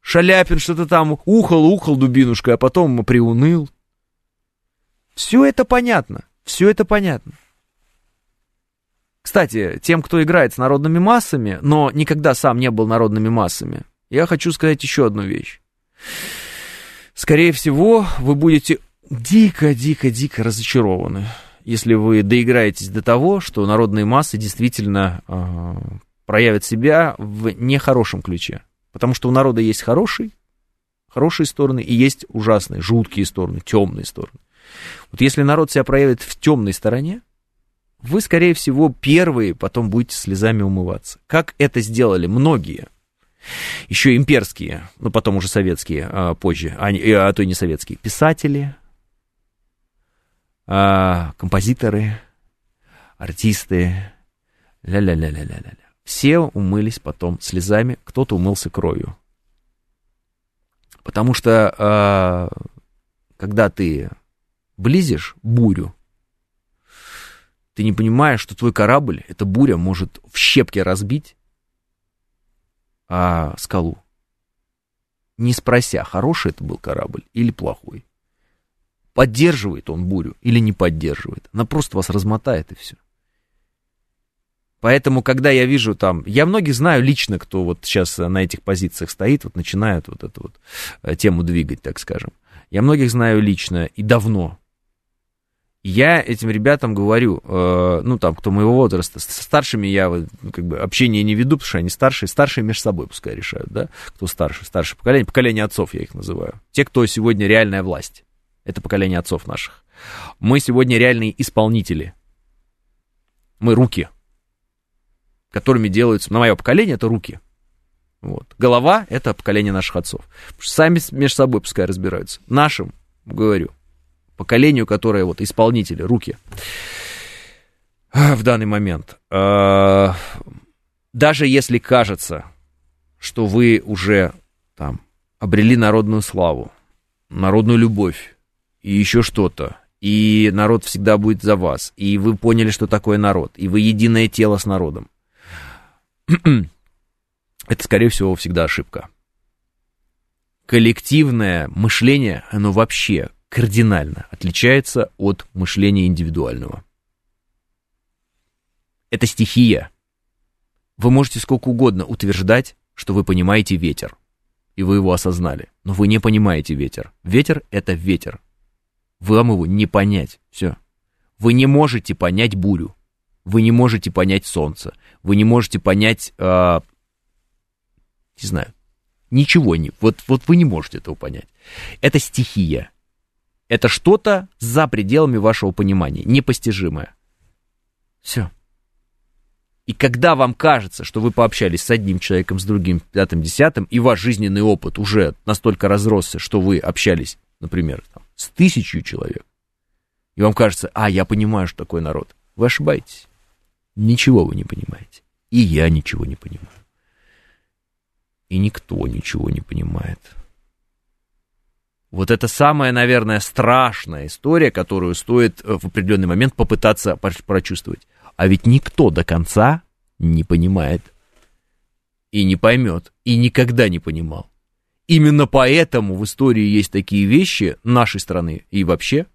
Шаляпин что-то там ухал, ухал дубинушкой, а потом приуныл. Все это понятно, все это понятно. Кстати, тем, кто играет с народными массами, но никогда сам не был народными массами, я хочу сказать еще одну вещь скорее всего, вы будете дико-дико-дико разочарованы, если вы доиграетесь до того, что народные массы действительно э, проявят себя в нехорошем ключе. Потому что у народа есть хорошие, хорошие стороны и есть ужасные, жуткие стороны, темные стороны. Вот если народ себя проявит в темной стороне, вы, скорее всего, первые потом будете слезами умываться. Как это сделали многие еще имперские, ну потом уже советские а, позже, а, а то и не советские, писатели, а, композиторы, артисты, ля-ля-ля-ля-ля-ля. Все умылись потом слезами, кто-то умылся кровью. Потому что а, когда ты близишь бурю, ты не понимаешь, что твой корабль, эта буря может в щепки разбить, а, скалу. Не спрося, хороший это был корабль или плохой. Поддерживает он бурю или не поддерживает. Она просто вас размотает и все. Поэтому, когда я вижу там, я многих знаю лично, кто вот сейчас на этих позициях стоит, вот начинают вот эту вот э, тему двигать, так скажем. Я многих знаю лично и давно я этим ребятам говорю, э, ну, там, кто моего возраста, с старшими я ну, как бы общение не веду, потому что они старшие, старшие между собой пускай решают, да, кто старше, старшее поколение, поколение отцов я их называю. Те, кто сегодня реальная власть, это поколение отцов наших. Мы сегодня реальные исполнители. Мы руки, которыми делаются, на мое поколение это руки. Вот. Голова — это поколение наших отцов. Сами между собой пускай разбираются. Нашим, говорю, поколению, которое вот исполнители, руки в данный момент. А, даже если кажется, что вы уже там обрели народную славу, народную любовь и еще что-то, и народ всегда будет за вас, и вы поняли, что такое народ, и вы единое тело с народом, это, скорее всего, всегда ошибка. Коллективное мышление, оно вообще кардинально отличается от мышления индивидуального. Это стихия. Вы можете сколько угодно утверждать, что вы понимаете ветер, и вы его осознали, но вы не понимаете ветер. Ветер — это ветер. Вам его не понять. Все. Вы не можете понять бурю. Вы не можете понять солнце. Вы не можете понять, э, не знаю, ничего не. Вот, вот вы не можете этого понять. Это стихия. Это что-то за пределами вашего понимания, непостижимое. Все. И когда вам кажется, что вы пообщались с одним человеком, с другим, пятым, десятым, и ваш жизненный опыт уже настолько разросся, что вы общались, например, там, с тысячью человек, и вам кажется, а, я понимаю, что такое народ, вы ошибаетесь. Ничего вы не понимаете. И я ничего не понимаю. И никто ничего не понимает. Вот это самая, наверное, страшная история, которую стоит э, в определенный момент попытаться прочувствовать. А ведь никто до конца не понимает. И не поймет. И никогда не понимал. Именно поэтому в истории есть такие вещи нашей страны и вообще,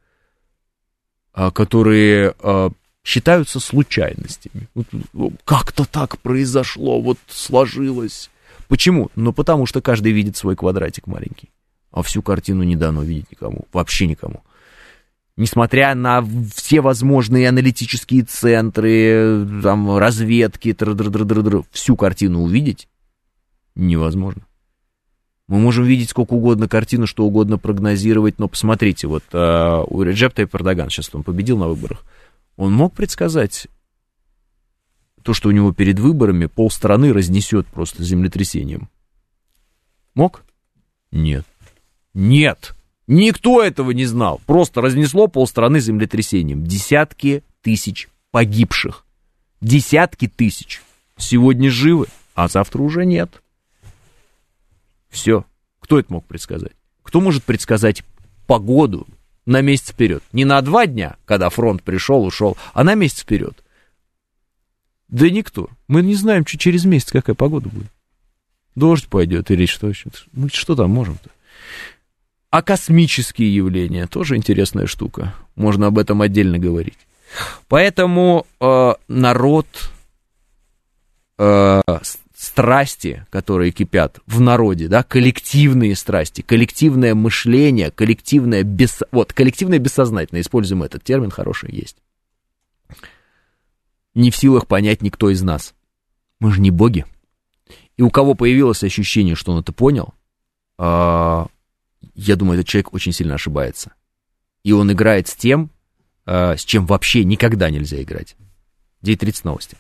а, которые а, считаются случайностями. Ну, как-то так произошло, вот сложилось. Почему? Ну, потому что каждый видит свой квадратик маленький. А всю картину не дано видеть никому. Вообще никому несмотря на все возможные аналитические центры, там, разведки, всю картину увидеть невозможно. Мы можем видеть сколько угодно картину, что угодно прогнозировать, но посмотрите, вот э, у Реджеп Тайп Эрдоган, сейчас он победил на выборах, он мог предсказать то, что у него перед выборами полстраны разнесет просто землетрясением? Мог? Нет. Нет. Никто этого не знал. Просто разнесло полстраны землетрясением. Десятки тысяч погибших. Десятки тысяч. Сегодня живы, а завтра уже нет. Все. Кто это мог предсказать? Кто может предсказать погоду на месяц вперед? Не на два дня, когда фронт пришел, ушел, а на месяц вперед. Да никто. Мы не знаем, что через месяц какая погода будет. Дождь пойдет или что. Мы что там можем-то? А космические явления тоже интересная штука. Можно об этом отдельно говорить. Поэтому э, народ, э, страсти, которые кипят в народе, да, коллективные страсти, коллективное мышление, коллективное, бес... вот, коллективное бессознательное, используем этот термин, хороший есть. Не в силах понять никто из нас. Мы же не боги. И у кого появилось ощущение, что он это понял, э, я думаю, этот человек очень сильно ошибается. И он играет с тем, э, с чем вообще никогда нельзя играть. 9.30 новости.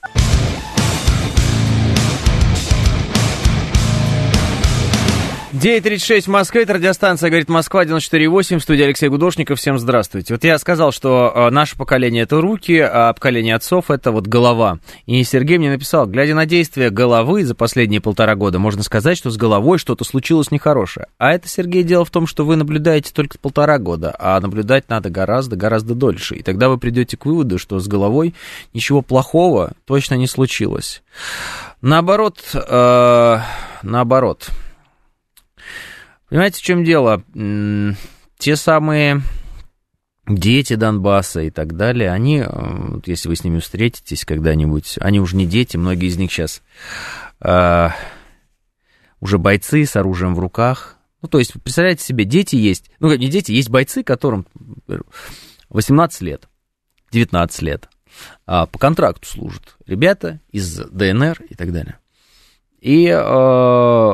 9.36 в Москве, это радиостанция «Говорит Москва», 94.8, в студии Алексей Гудошников, всем здравствуйте. Вот я сказал, что э, наше поколение это руки, а поколение отцов это вот голова. И Сергей мне написал, глядя на действия головы за последние полтора года, можно сказать, что с головой что-то случилось нехорошее. А это, Сергей, дело в том, что вы наблюдаете только полтора года, а наблюдать надо гораздо-гораздо дольше. И тогда вы придете к выводу, что с головой ничего плохого точно не случилось. Наоборот, э, наоборот, Понимаете, в чем дело? Те самые дети Донбасса и так далее, они, э, если вы с ними встретитесь когда-нибудь, они уже не дети, многие из них сейчас э, уже бойцы с оружием в руках. Ну, то есть, представляете себе, дети есть, ну, не дети, есть бойцы, которым 18 лет, 19 лет, а по контракту служат ребята из ДНР и так далее. И э,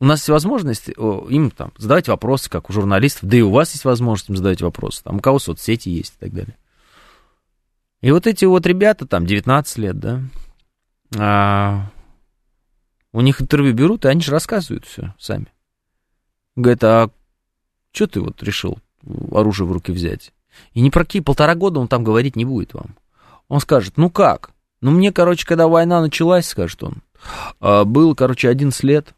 у нас есть возможность им там задавать вопросы, как у журналистов, да и у вас есть возможность им задавать вопросы, там у кого соцсети есть и так далее. И вот эти вот ребята, там, 19 лет, да, а, у них интервью берут, и они же рассказывают все сами. Говорят, а что ты вот решил оружие в руки взять? И ни про какие полтора года он там говорить не будет вам. Он скажет, ну как? Ну мне, короче, когда война началась, скажет он, а, был, короче, 11 лет,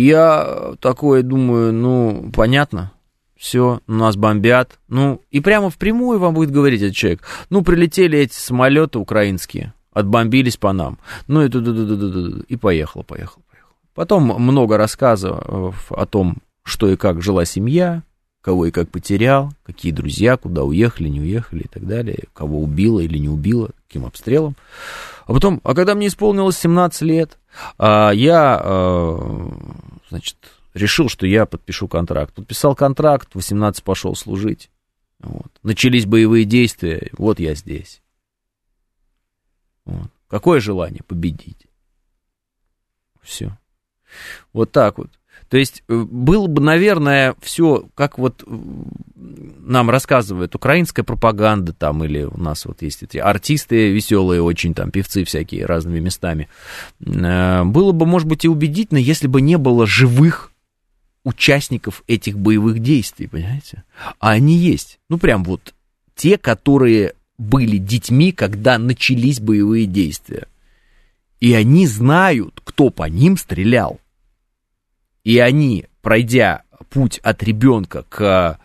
я такое думаю, ну, понятно, все, нас бомбят. Ну, и прямо впрямую вам будет говорить этот человек. Ну, прилетели эти самолеты украинские, отбомбились по нам. Ну, и, и поехал, поехал, поехал. Потом много рассказов о том, что и как жила семья, кого и как потерял, какие друзья, куда уехали, не уехали и так далее, кого убило или не убило, каким обстрелом. А потом, а когда мне исполнилось 17 лет, а, я, а, значит, решил, что я подпишу контракт. Подписал контракт, 18 пошел служить. Вот. Начались боевые действия, вот я здесь. Вот. Какое желание победить? Все. Вот так вот. То есть э, было бы, наверное, все, как вот нам рассказывает украинская пропаганда там, или у нас вот есть эти артисты веселые очень, там, певцы всякие разными местами. Э, было бы, может быть, и убедительно, если бы не было живых участников этих боевых действий, понимаете? А они есть. Ну, прям вот те, которые были детьми, когда начались боевые действия. И они знают, кто по ним стрелял. И они, пройдя путь от ребенка к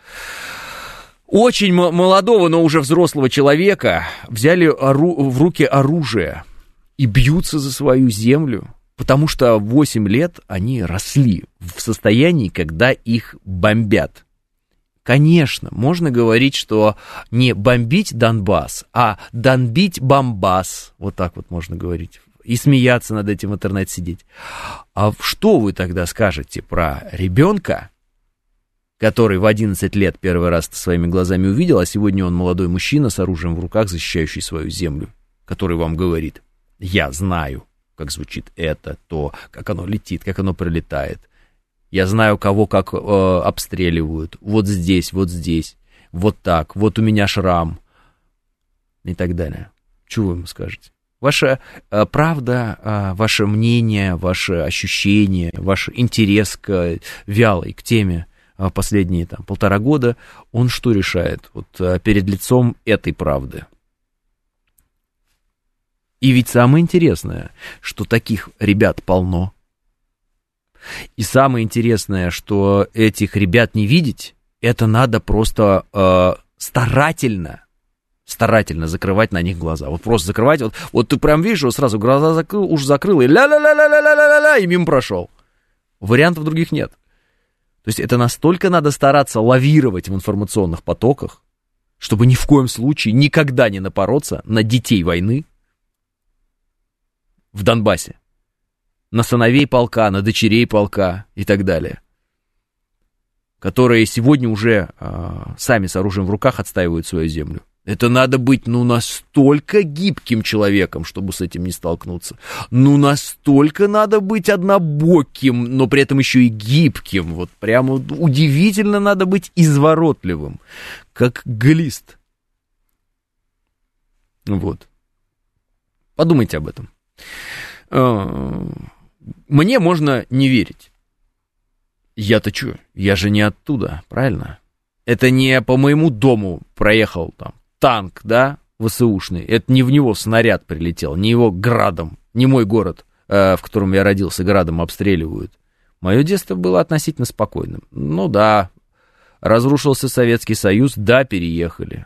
очень молодого, но уже взрослого человека, взяли в руки оружие и бьются за свою землю, потому что 8 лет они росли в состоянии, когда их бомбят. Конечно, можно говорить, что не бомбить Донбасс, а донбить Бомбас. Вот так вот можно говорить. И смеяться над этим в интернете сидеть. А что вы тогда скажете про ребенка, который в 11 лет первый раз своими глазами увидел, а сегодня он молодой мужчина с оружием в руках, защищающий свою землю, который вам говорит, я знаю, как звучит это, то, как оно летит, как оно прилетает. Я знаю, кого как э, обстреливают. Вот здесь, вот здесь, вот так, вот у меня шрам. И так далее. Чего вы ему скажете? Ваша э, правда, э, ваше мнение, ваше ощущение, ваш интерес к вялой, к теме э, последние там, полтора года, он что решает вот, перед лицом этой правды? И ведь самое интересное, что таких ребят полно. И самое интересное, что этих ребят не видеть, это надо просто э, старательно, старательно закрывать на них глаза. Вот просто закрывать, вот, вот ты прям видишь, вот сразу глаза закрыл, уж закрыл, и ля-ля-ля-ля-ля-ля-ля-ля, и мимо прошел. Вариантов других нет. То есть это настолько надо стараться лавировать в информационных потоках, чтобы ни в коем случае никогда не напороться на детей войны в Донбассе на сыновей полка, на дочерей полка и так далее, которые сегодня уже э, сами с оружием в руках отстаивают свою землю. Это надо быть, ну, настолько гибким человеком, чтобы с этим не столкнуться. Ну, настолько надо быть однобоким, но при этом еще и гибким. Вот прямо удивительно надо быть изворотливым, как глист. Вот. Подумайте об этом. А, мне можно не верить. Я-то что? Я же не оттуда, правильно? Это не по моему дому проехал там танк, да, ВСУшный. Это не в него снаряд прилетел, не его градом, не мой город, э, в котором я родился, градом обстреливают. Мое детство было относительно спокойным. Ну да, разрушился Советский Союз, да, переехали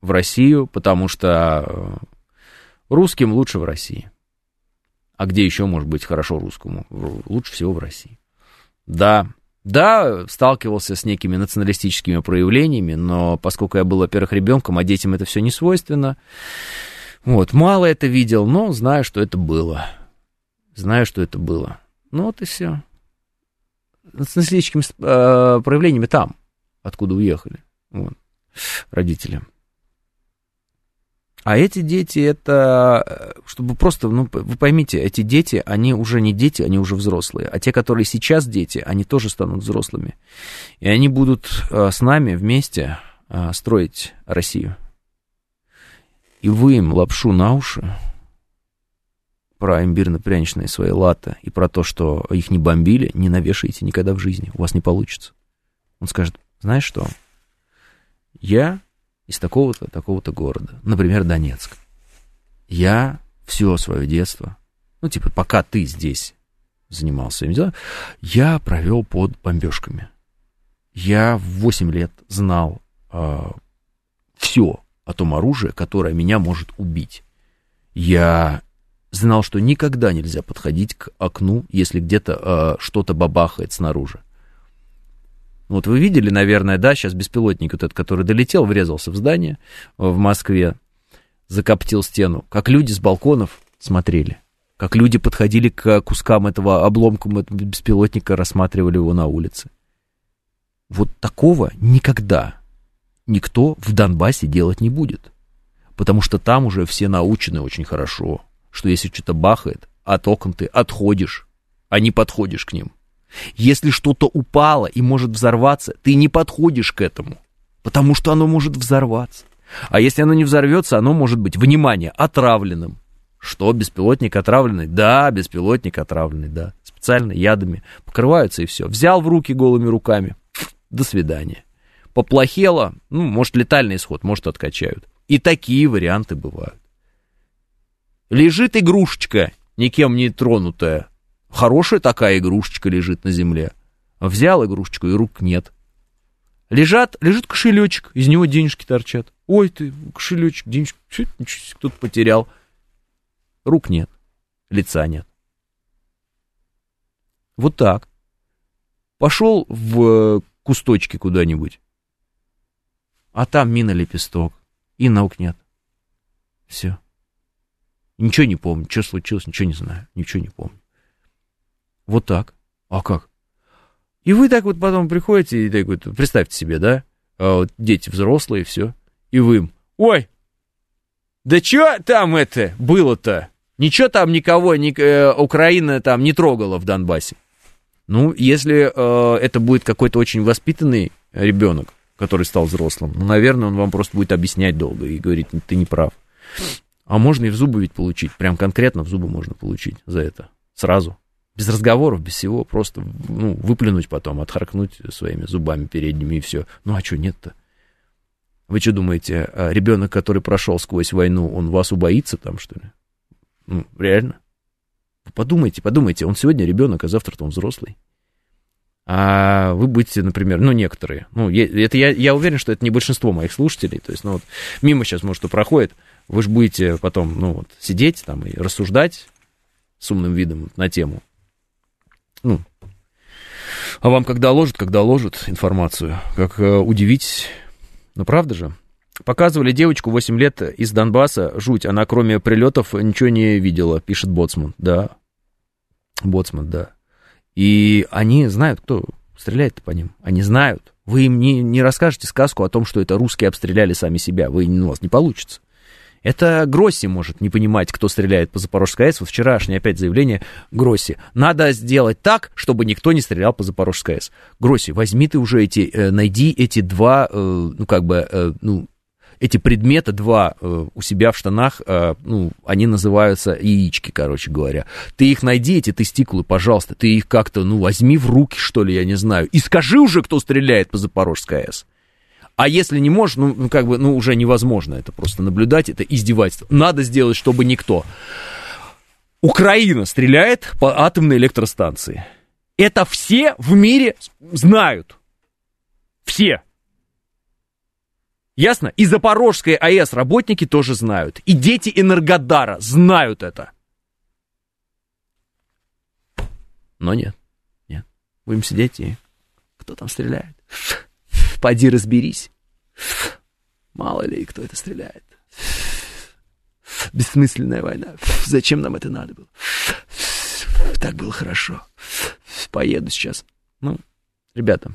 в Россию, потому что э, русским лучше в России. А где еще может быть хорошо русскому? Лучше всего в России. Да, да, сталкивался с некими националистическими проявлениями, но поскольку я был, во-первых, ребенком, а детям это все не свойственно, вот, мало это видел, но знаю, что это было. Знаю, что это было. Ну вот и все. Националистическими э, проявлениями там, откуда уехали. Вот, родители. А эти дети, это, э, чтобы просто, ну, вы поймите, эти дети, они уже не дети, они уже взрослые. А те, которые сейчас дети, они тоже станут взрослыми. И они будут э, с нами вместе э, строить Россию. И вы им лапшу на уши про имбирно-пряничные свои латы и про то, что их не бомбили, не навешаете никогда в жизни. У вас не получится. Он скажет, знаешь что, я из такого-то, такого-то города, например, Донецк. Я все свое детство, ну, типа, пока ты здесь занимался своими делами, я провел под бомбежками. Я в 8 лет знал э, а, все о том оружии, которое меня может убить. Я знал, что никогда нельзя подходить к окну, если где-то э, что-то бабахает снаружи. Вот вы видели, наверное, да, сейчас беспилотник вот этот, который долетел, врезался в здание в Москве, закоптил стену, как люди с балконов смотрели, как люди подходили к кускам этого обломка беспилотника, рассматривали его на улице. Вот такого никогда никто в Донбассе делать не будет. Потому что там уже все научены очень хорошо, что если что-то бахает, от окон ты отходишь, а не подходишь к ним. Если что-то упало и может взорваться, ты не подходишь к этому, потому что оно может взорваться. А если оно не взорвется, оно может быть, внимание, отравленным. Что, беспилотник отравленный? Да, беспилотник отравленный, да. Специально ядами покрываются и все. Взял в руки голыми руками. До свидания. Поплохело, ну, может, летальный исход, может, откачают. И такие варианты бывают. Лежит игрушечка, никем не тронутая. Хорошая такая игрушечка лежит на земле. Взял игрушечку, и рук нет. Лежат, лежит кошелечек, из него денежки торчат. Ой, ты, кошелечек, денежки, кто-то потерял. Рук нет, лица нет. Вот так. Пошел в кусточки куда-нибудь, а там мина лепесток, и наук нет. Все. Ничего не помню, что случилось, ничего не знаю, ничего не помню. Вот так. А как? И вы так вот потом приходите и так вот, представьте себе, да, а вот дети взрослые, все, и вы им, ой, да что там это было-то? Ничего там никого, ни, э, Украина там не трогала в Донбассе. Ну, если э, это будет какой-то очень воспитанный ребенок, который стал взрослым, ну, наверное, он вам просто будет объяснять долго и говорить, ты не прав. А можно и в зубы ведь получить, прям конкретно в зубы можно получить за это, сразу. Без разговоров, без всего, просто ну, выплюнуть потом, отхаркнуть своими зубами передними и все. Ну а что нет-то? Вы что думаете, а ребенок, который прошел сквозь войну, он вас убоится там, что ли? Ну, реально? Подумайте, подумайте, он сегодня ребенок, а завтра-то он взрослый. А вы будете, например, ну, некоторые, ну, это я, я уверен, что это не большинство моих слушателей, то есть, ну, вот, мимо сейчас, может, и проходит, вы же будете потом, ну, вот, сидеть там и рассуждать с умным видом на тему, ну, а вам когда ложат, когда ложат информацию, как э, удивить, ну правда же? Показывали девочку 8 лет из Донбасса, жуть, она кроме прилетов ничего не видела, пишет Боцман, да. Боцман, да. И они знают, кто стреляет по ним, они знают. Вы им не, не расскажете сказку о том, что это русские обстреляли сами себя, вы, ну, у вас не получится. Это Гросси может не понимать, кто стреляет по Запорожской АЭС. Вот вчерашнее опять заявление Гросси. Надо сделать так, чтобы никто не стрелял по Запорожской АЭС. Гросси, возьми ты уже эти, э, найди эти два, э, ну, как бы, э, ну, эти предметы два у себя в штанах, ну, они называются яички, короче говоря. Ты их найди, эти тестикулы, пожалуйста, ты их как-то, ну, возьми в руки, что ли, я не знаю, и скажи уже, кто стреляет по Запорожской АЭС. А если не можешь, ну, ну, как бы, ну, уже невозможно это просто наблюдать, это издевательство. Надо сделать, чтобы никто. Украина стреляет по атомной электростанции. Это все в мире знают. Все. Ясно? И Запорожской АЭС работники тоже знают. И дети Энергодара знают это. Но нет, нет. Будем сидеть и... Кто там стреляет? Поди разберись. Мало ли, кто это стреляет. Бессмысленная война. Зачем нам это надо было? Так было хорошо. Поеду сейчас. Ну, ребята,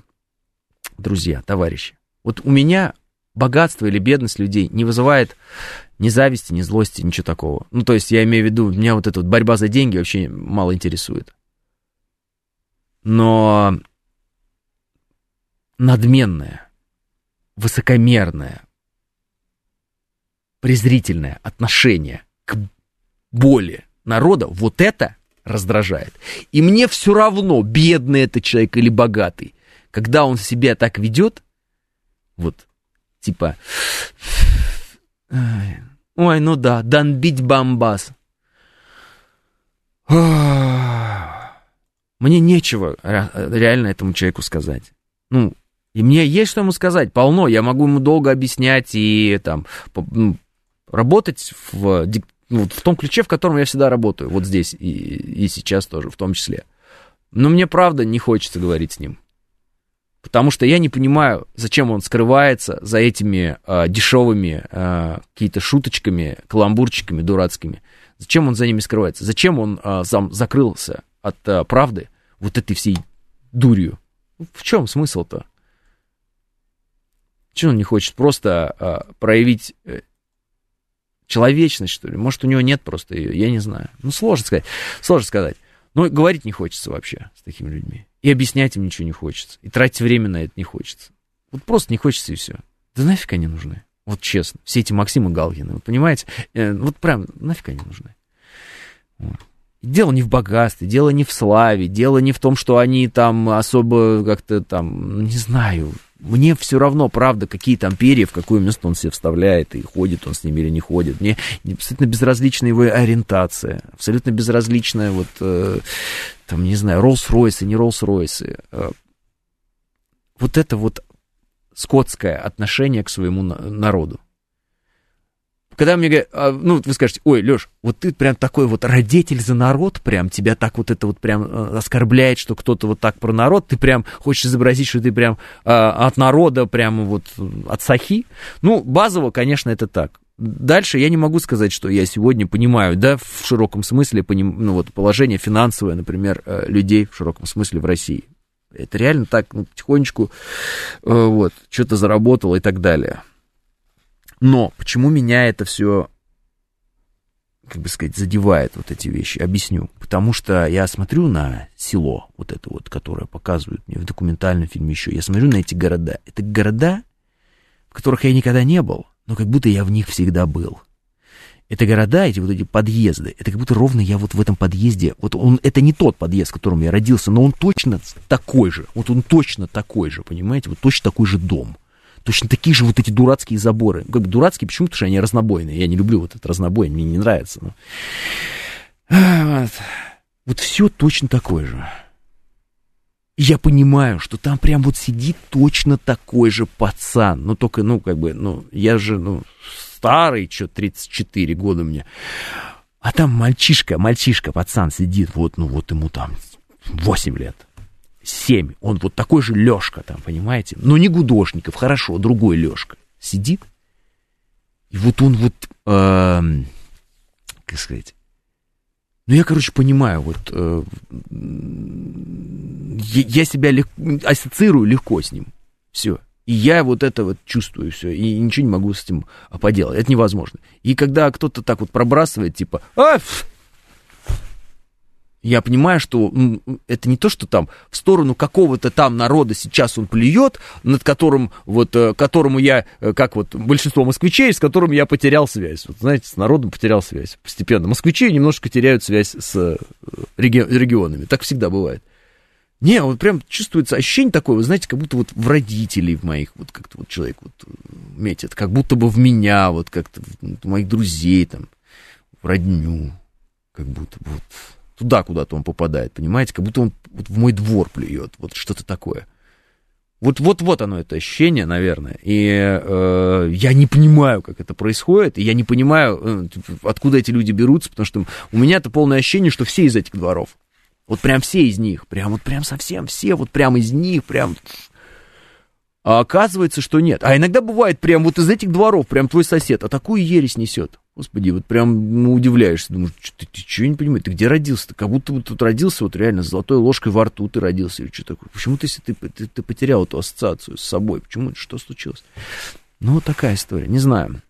друзья, товарищи. Вот у меня богатство или бедность людей не вызывает ни зависти, ни злости, ничего такого. Ну, то есть я имею в виду, меня вот эта вот борьба за деньги вообще мало интересует. Но надменная, высокомерное, презрительное отношение к боли народа, вот это раздражает. И мне все равно, бедный это человек или богатый, когда он себя так ведет, вот, типа, ой, ну да, бить бомбас. Мне нечего реально этому человеку сказать. Ну, и мне есть что ему сказать, полно. Я могу ему долго объяснять и там ну, работать в, ну, в том ключе, в котором я всегда работаю. Вот здесь и, и сейчас тоже в том числе. Но мне правда не хочется говорить с ним. Потому что я не понимаю, зачем он скрывается за этими э, дешевыми э, какие-то шуточками, каламбурчиками дурацкими. Зачем он за ними скрывается? Зачем он э, сам закрылся от э, правды вот этой всей дурью? В чем смысл-то? Чего он не хочет просто а, проявить э, человечность, что ли? Может, у него нет просто ее, я не знаю. Ну, сложно сказать. Сложно сказать. Но говорить не хочется вообще с такими людьми. И объяснять им ничего не хочется. И тратить время на это не хочется. Вот просто не хочется и все. Да нафиг они нужны? Вот честно. Все эти Максимы Галкины, вы понимаете? Э, вот прям нафиг они нужны? Вот. Дело не в богатстве, дело не в славе, дело не в том, что они там особо как-то там, не знаю, мне все равно, правда, какие там перья, в какое место он себе вставляет, и ходит он с ними или не ходит. Мне абсолютно безразлична его ориентация, абсолютно безразличная вот, э, там, не знаю, Роллс-Ройсы, не Роллс-Ройсы. Э, вот это вот скотское отношение к своему народу когда мне говорят, а, ну, вы скажете, ой, Леш, вот ты прям такой вот родитель за народ, прям тебя так вот это вот прям э, оскорбляет, что кто-то вот так про народ, ты прям хочешь изобразить, что ты прям а, от народа, прям вот от сахи. Ну, базово, конечно, это так. Дальше я не могу сказать, что я сегодня понимаю, да, в широком смысле, поним, ну, вот положение финансовое, например, э, людей в широком смысле в России. Это реально так, ну, потихонечку, вот, что-то заработало и так далее. Но почему меня это все, как бы сказать, задевает вот эти вещи? Объясню. Потому что я смотрю на село, вот это вот, которое показывают мне в документальном фильме еще. Я смотрю на эти города. Это города, в которых я никогда не был, но как будто я в них всегда был. Это города, эти вот эти подъезды, это как будто ровно я вот в этом подъезде, вот он, это не тот подъезд, в котором я родился, но он точно такой же, вот он точно такой же, понимаете, вот точно такой же дом точно такие же вот эти дурацкие заборы. Как бы дурацкие, почему? Потому что они разнобойные. Я не люблю вот этот разнобой, мне не нравится. Но... Вот. вот все точно такое же. Я понимаю, что там прям вот сидит точно такой же пацан. Ну, только, ну, как бы, ну, я же, ну, старый, что, 34 года мне. А там мальчишка, мальчишка, пацан сидит, вот, ну, вот ему там 8 лет. 7. Он вот такой же Лешка там, понимаете? Но не Гудошников, хорошо, другой Лешка. Сидит. И вот он вот, э, как сказать, ну я, короче, понимаю, вот э, я, себя лег, ассоциирую легко с ним. Все. И я вот это вот чувствую все, и ничего не могу с этим поделать. Это невозможно. И когда кто-то так вот пробрасывает, типа, а, я понимаю, что это не то, что там в сторону какого-то там народа сейчас он плюет, над которым, вот, э, которому я, э, как вот большинство москвичей, с которым я потерял связь. Вот, знаете, с народом потерял связь постепенно. Москвичи немножко теряют связь с э, реги- регионами. Так всегда бывает. Не, вот прям чувствуется ощущение такое, вы знаете, как будто вот в родителей в моих, вот как-то вот человек вот метит, как будто бы в меня, вот как-то в моих друзей там, в родню, как будто бы вот туда куда-то он попадает, понимаете, как будто он вот в мой двор плюет, вот что-то такое. Вот, вот, вот оно, это ощущение, наверное. И э, я не понимаю, как это происходит, и я не понимаю, э, откуда эти люди берутся, потому что у меня это полное ощущение, что все из этих дворов. Вот прям все из них, прям вот прям совсем все, вот прям из них, прям а оказывается, что нет. А иногда бывает прям вот из этих дворов, прям твой сосед, а такую ересь несет. Господи, вот прям ну, удивляешься, думаешь, ты, ты что не понимаешь, ты где родился-то? Как будто вот тут родился вот реально с золотой ложкой во рту ты родился или что такое. Почему ты, ты, ты, ты потерял эту ассоциацию с собой? Почему? Что случилось? Ну, вот такая история, не знаю.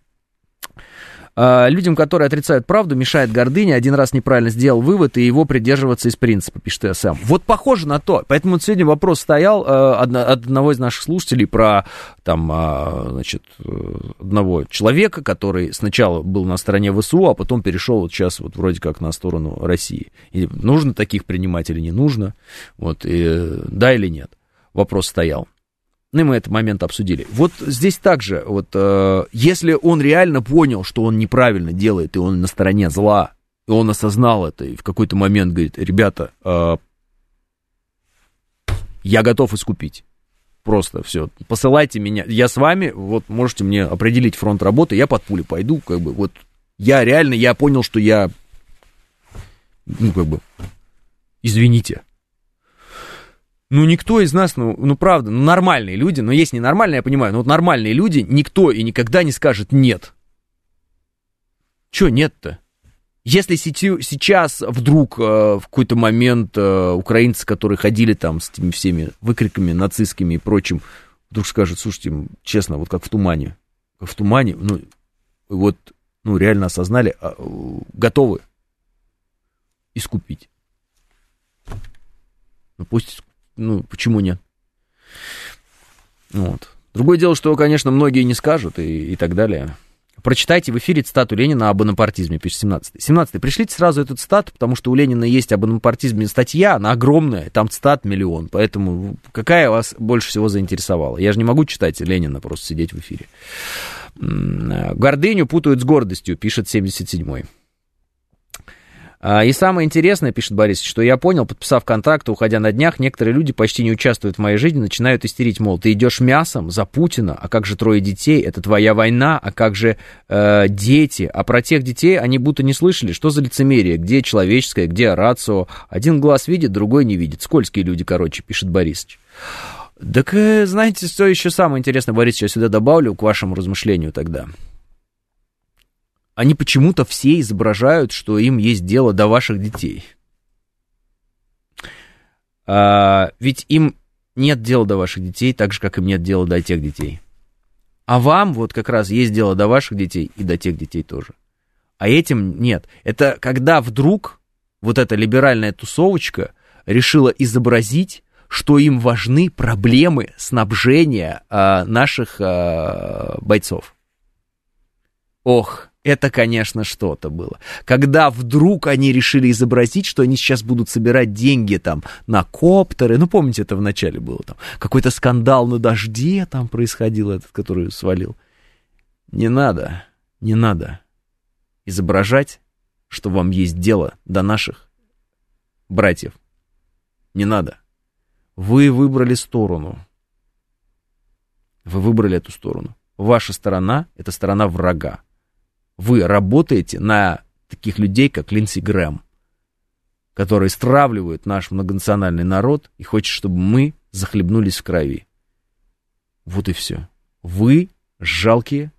А, людям, которые отрицают правду, мешает гордыня. Один раз неправильно сделал вывод, и его придерживаться из принципа, пишет СМ. Вот похоже на то. Поэтому вот сегодня вопрос стоял э, от одного из наших слушателей про там, а, значит, э, одного человека, который сначала был на стороне ВСУ, а потом перешел вот сейчас вот вроде как на сторону России. И нужно таких принимать или не нужно? Вот, и, да или нет? Вопрос стоял. Ну, мы этот момент обсудили. Вот здесь также, вот, э, если он реально понял, что он неправильно делает, и он на стороне зла, и он осознал это, и в какой-то момент говорит, ребята, э, я готов искупить. Просто все, посылайте меня, я с вами, вот можете мне определить фронт работы, я под пули пойду, как бы, вот, я реально, я понял, что я, ну, как бы, извините, ну, никто из нас, ну, ну, правда, ну, нормальные люди, но есть ненормальные, я понимаю, но вот нормальные люди, никто и никогда не скажет «нет». Чё нет-то? Если сейчас вдруг э, в какой-то момент э, украинцы, которые ходили там с этими всеми выкриками нацистскими и прочим, вдруг скажут, слушайте, честно, вот как в тумане, как в тумане, ну, вот, ну, реально осознали, а, готовы искупить. Ну, пусть ну, почему нет? Вот. Другое дело, что, конечно, многие не скажут и, и так далее. Прочитайте в эфире цитату Ленина об бонапартизме, пишет 17 17 Пришлите сразу эту цитату, потому что у Ленина есть об бонапартизме статья, она огромная, там цитат миллион, поэтому какая вас больше всего заинтересовала? Я же не могу читать Ленина, просто сидеть в эфире. Гордыню путают с гордостью, пишет 77-й. А, и самое интересное, пишет Борис, что я понял, подписав контракт, уходя на днях, некоторые люди почти не участвуют в моей жизни, начинают истерить, мол, ты идешь мясом за Путина, а как же трое детей, это твоя война, а как же э, дети, а про тех детей они будто не слышали, что за лицемерие, где человеческое, где рацио, один глаз видит, другой не видит, скользкие люди, короче, пишет Борисович. Так, э, знаете, что еще самое интересное, Борис, я сюда добавлю к вашему размышлению тогда они почему-то все изображают, что им есть дело до ваших детей. А, ведь им нет дела до ваших детей, так же, как им нет дела до тех детей. А вам вот как раз есть дело до ваших детей и до тех детей тоже. А этим нет. Это когда вдруг вот эта либеральная тусовочка решила изобразить, что им важны проблемы снабжения а, наших а, бойцов. Ох, это, конечно, что-то было. Когда вдруг они решили изобразить, что они сейчас будут собирать деньги там на коптеры. Ну, помните, это в начале было там. Какой-то скандал на дожде там происходил, этот, который свалил. Не надо, не надо изображать, что вам есть дело до наших братьев. Не надо. Вы выбрали сторону. Вы выбрали эту сторону. Ваша сторона — это сторона врага вы работаете на таких людей, как Линдси Грэм, которые стравливают наш многонациональный народ и хочет, чтобы мы захлебнулись в крови. Вот и все. Вы жалкие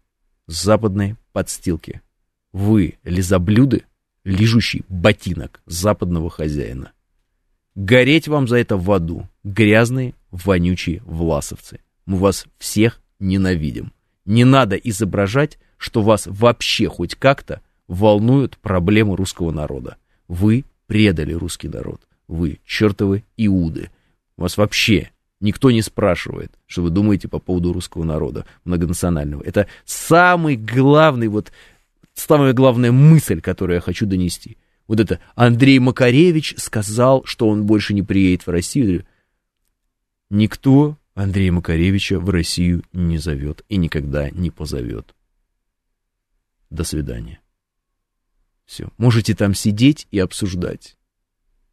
западные подстилки. Вы лизоблюды, лижущий ботинок западного хозяина. Гореть вам за это в аду, грязные, вонючие власовцы. Мы вас всех ненавидим. Не надо изображать, что вас вообще хоть как-то волнуют проблемы русского народа. Вы предали русский народ. Вы чертовы иуды. Вас вообще никто не спрашивает, что вы думаете по поводу русского народа многонационального. Это самый главный, вот, самая главная мысль, которую я хочу донести. Вот это Андрей Макаревич сказал, что он больше не приедет в Россию. Никто Андрея Макаревича в Россию не зовет и никогда не позовет. До свидания. Все. Можете там сидеть и обсуждать,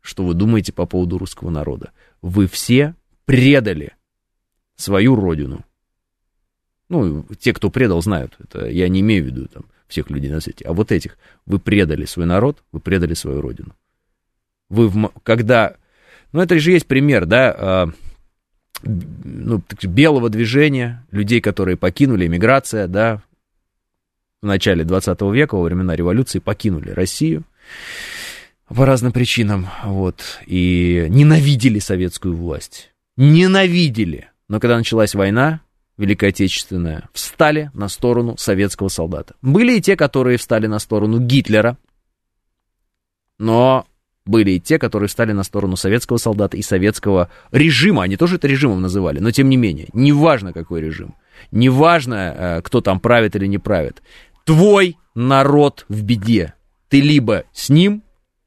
что вы думаете по поводу русского народа. Вы все предали свою родину. Ну, те, кто предал, знают. Это я не имею в виду там, всех людей на свете. А вот этих. Вы предали свой народ, вы предали свою родину. Вы, в, когда... Ну, это же есть пример, да, а, ну, белого движения, людей, которые покинули, эмиграция, да, в начале 20 века, во времена революции, покинули Россию по разным причинам, вот, и ненавидели советскую власть. Ненавидели. Но когда началась война, Великая Отечественная, встали на сторону советского солдата. Были и те, которые встали на сторону Гитлера, но были и те, которые встали на сторону советского солдата и советского режима. Они тоже это режимом называли, но тем не менее, неважно какой режим, неважно, э, кто там правит или не правит. Твой народ в беде. Ты либо с ним,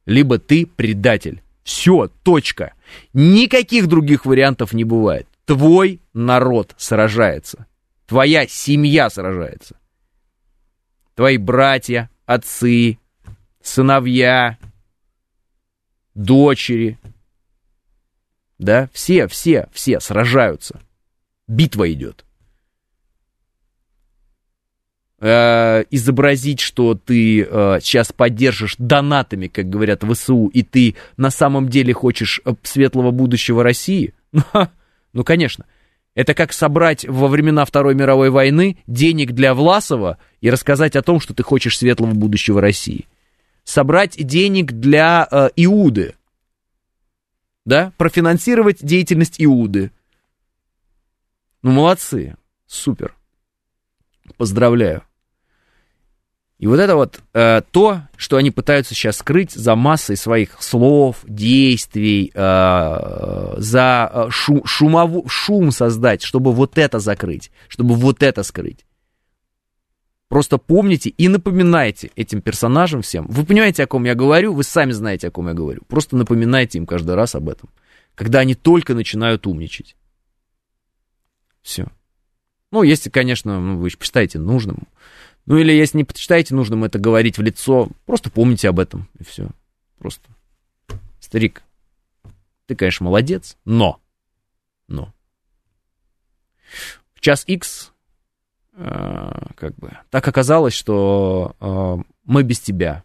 либо ты предатель. Все, точка. Никаких других вариантов не бывает. Твой народ сражается. Твоя семья сражается. Твои братья, отцы, сыновья, дочери. Да, все, все, все сражаются. Битва идет. Э, изобразить, что ты э, сейчас поддержишь донатами, как говорят в ВСУ, и ты на самом деле хочешь э, светлого будущего России, ну, ну, конечно. Это как собрать во времена Второй мировой войны денег для Власова и рассказать о том, что ты хочешь светлого будущего России. Собрать денег для э, Иуды. Да? Профинансировать деятельность Иуды. Ну, молодцы. Супер. Поздравляю. И вот это вот э, то, что они пытаются сейчас скрыть за массой своих слов, действий, э, за э, шу, шумово, шум создать, чтобы вот это закрыть, чтобы вот это скрыть. Просто помните и напоминайте этим персонажам всем. Вы понимаете, о ком я говорю, вы сами знаете, о ком я говорю. Просто напоминайте им каждый раз об этом, когда они только начинают умничать. Все. Ну, если, конечно, ну, вы считаете нужным, ну или если не почитаете нужным это говорить в лицо, просто помните об этом, и все. Просто. Старик, ты, конечно, молодец, но, но. В час X, э, как бы, так оказалось, что э, мы без тебя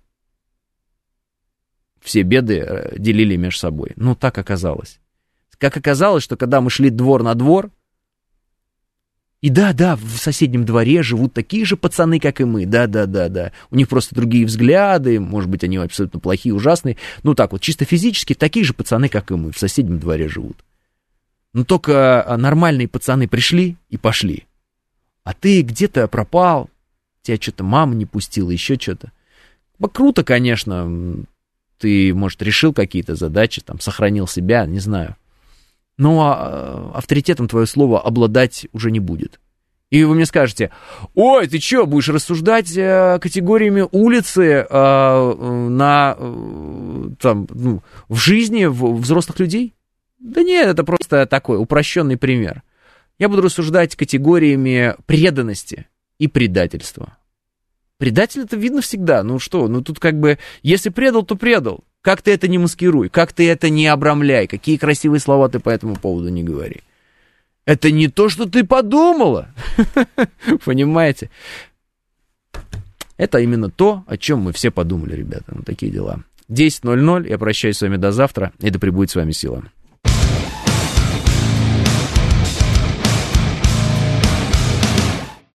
все беды э, делили между собой. Ну, так оказалось. Как оказалось, что когда мы шли двор на двор, и да, да, в соседнем дворе живут такие же пацаны, как и мы. Да, да, да, да. У них просто другие взгляды, может быть, они абсолютно плохие, ужасные. Ну так вот, чисто физически, такие же пацаны, как и мы, в соседнем дворе живут. Но только а, нормальные пацаны пришли и пошли. А ты где-то пропал, тебя что-то мама не пустила, еще что-то. Круто, конечно, ты, может, решил какие-то задачи, там, сохранил себя, не знаю но а, авторитетом твое слово обладать уже не будет. И вы мне скажете, ой, ты что, будешь рассуждать э, категориями улицы э, на, э, там, ну, в жизни в, взрослых людей? Да нет, это просто такой упрощенный пример. Я буду рассуждать категориями преданности и предательства. Предатель это видно всегда. Ну что, ну тут как бы, если предал, то предал. Как ты это не маскируй, как ты это не обрамляй, какие красивые слова ты по этому поводу не говори. Это не то, что ты подумала. Понимаете? Это именно то, о чем мы все подумали, ребята. Вот такие дела. 10.00. Я прощаюсь с вами до завтра. И да пребудет с вами сила.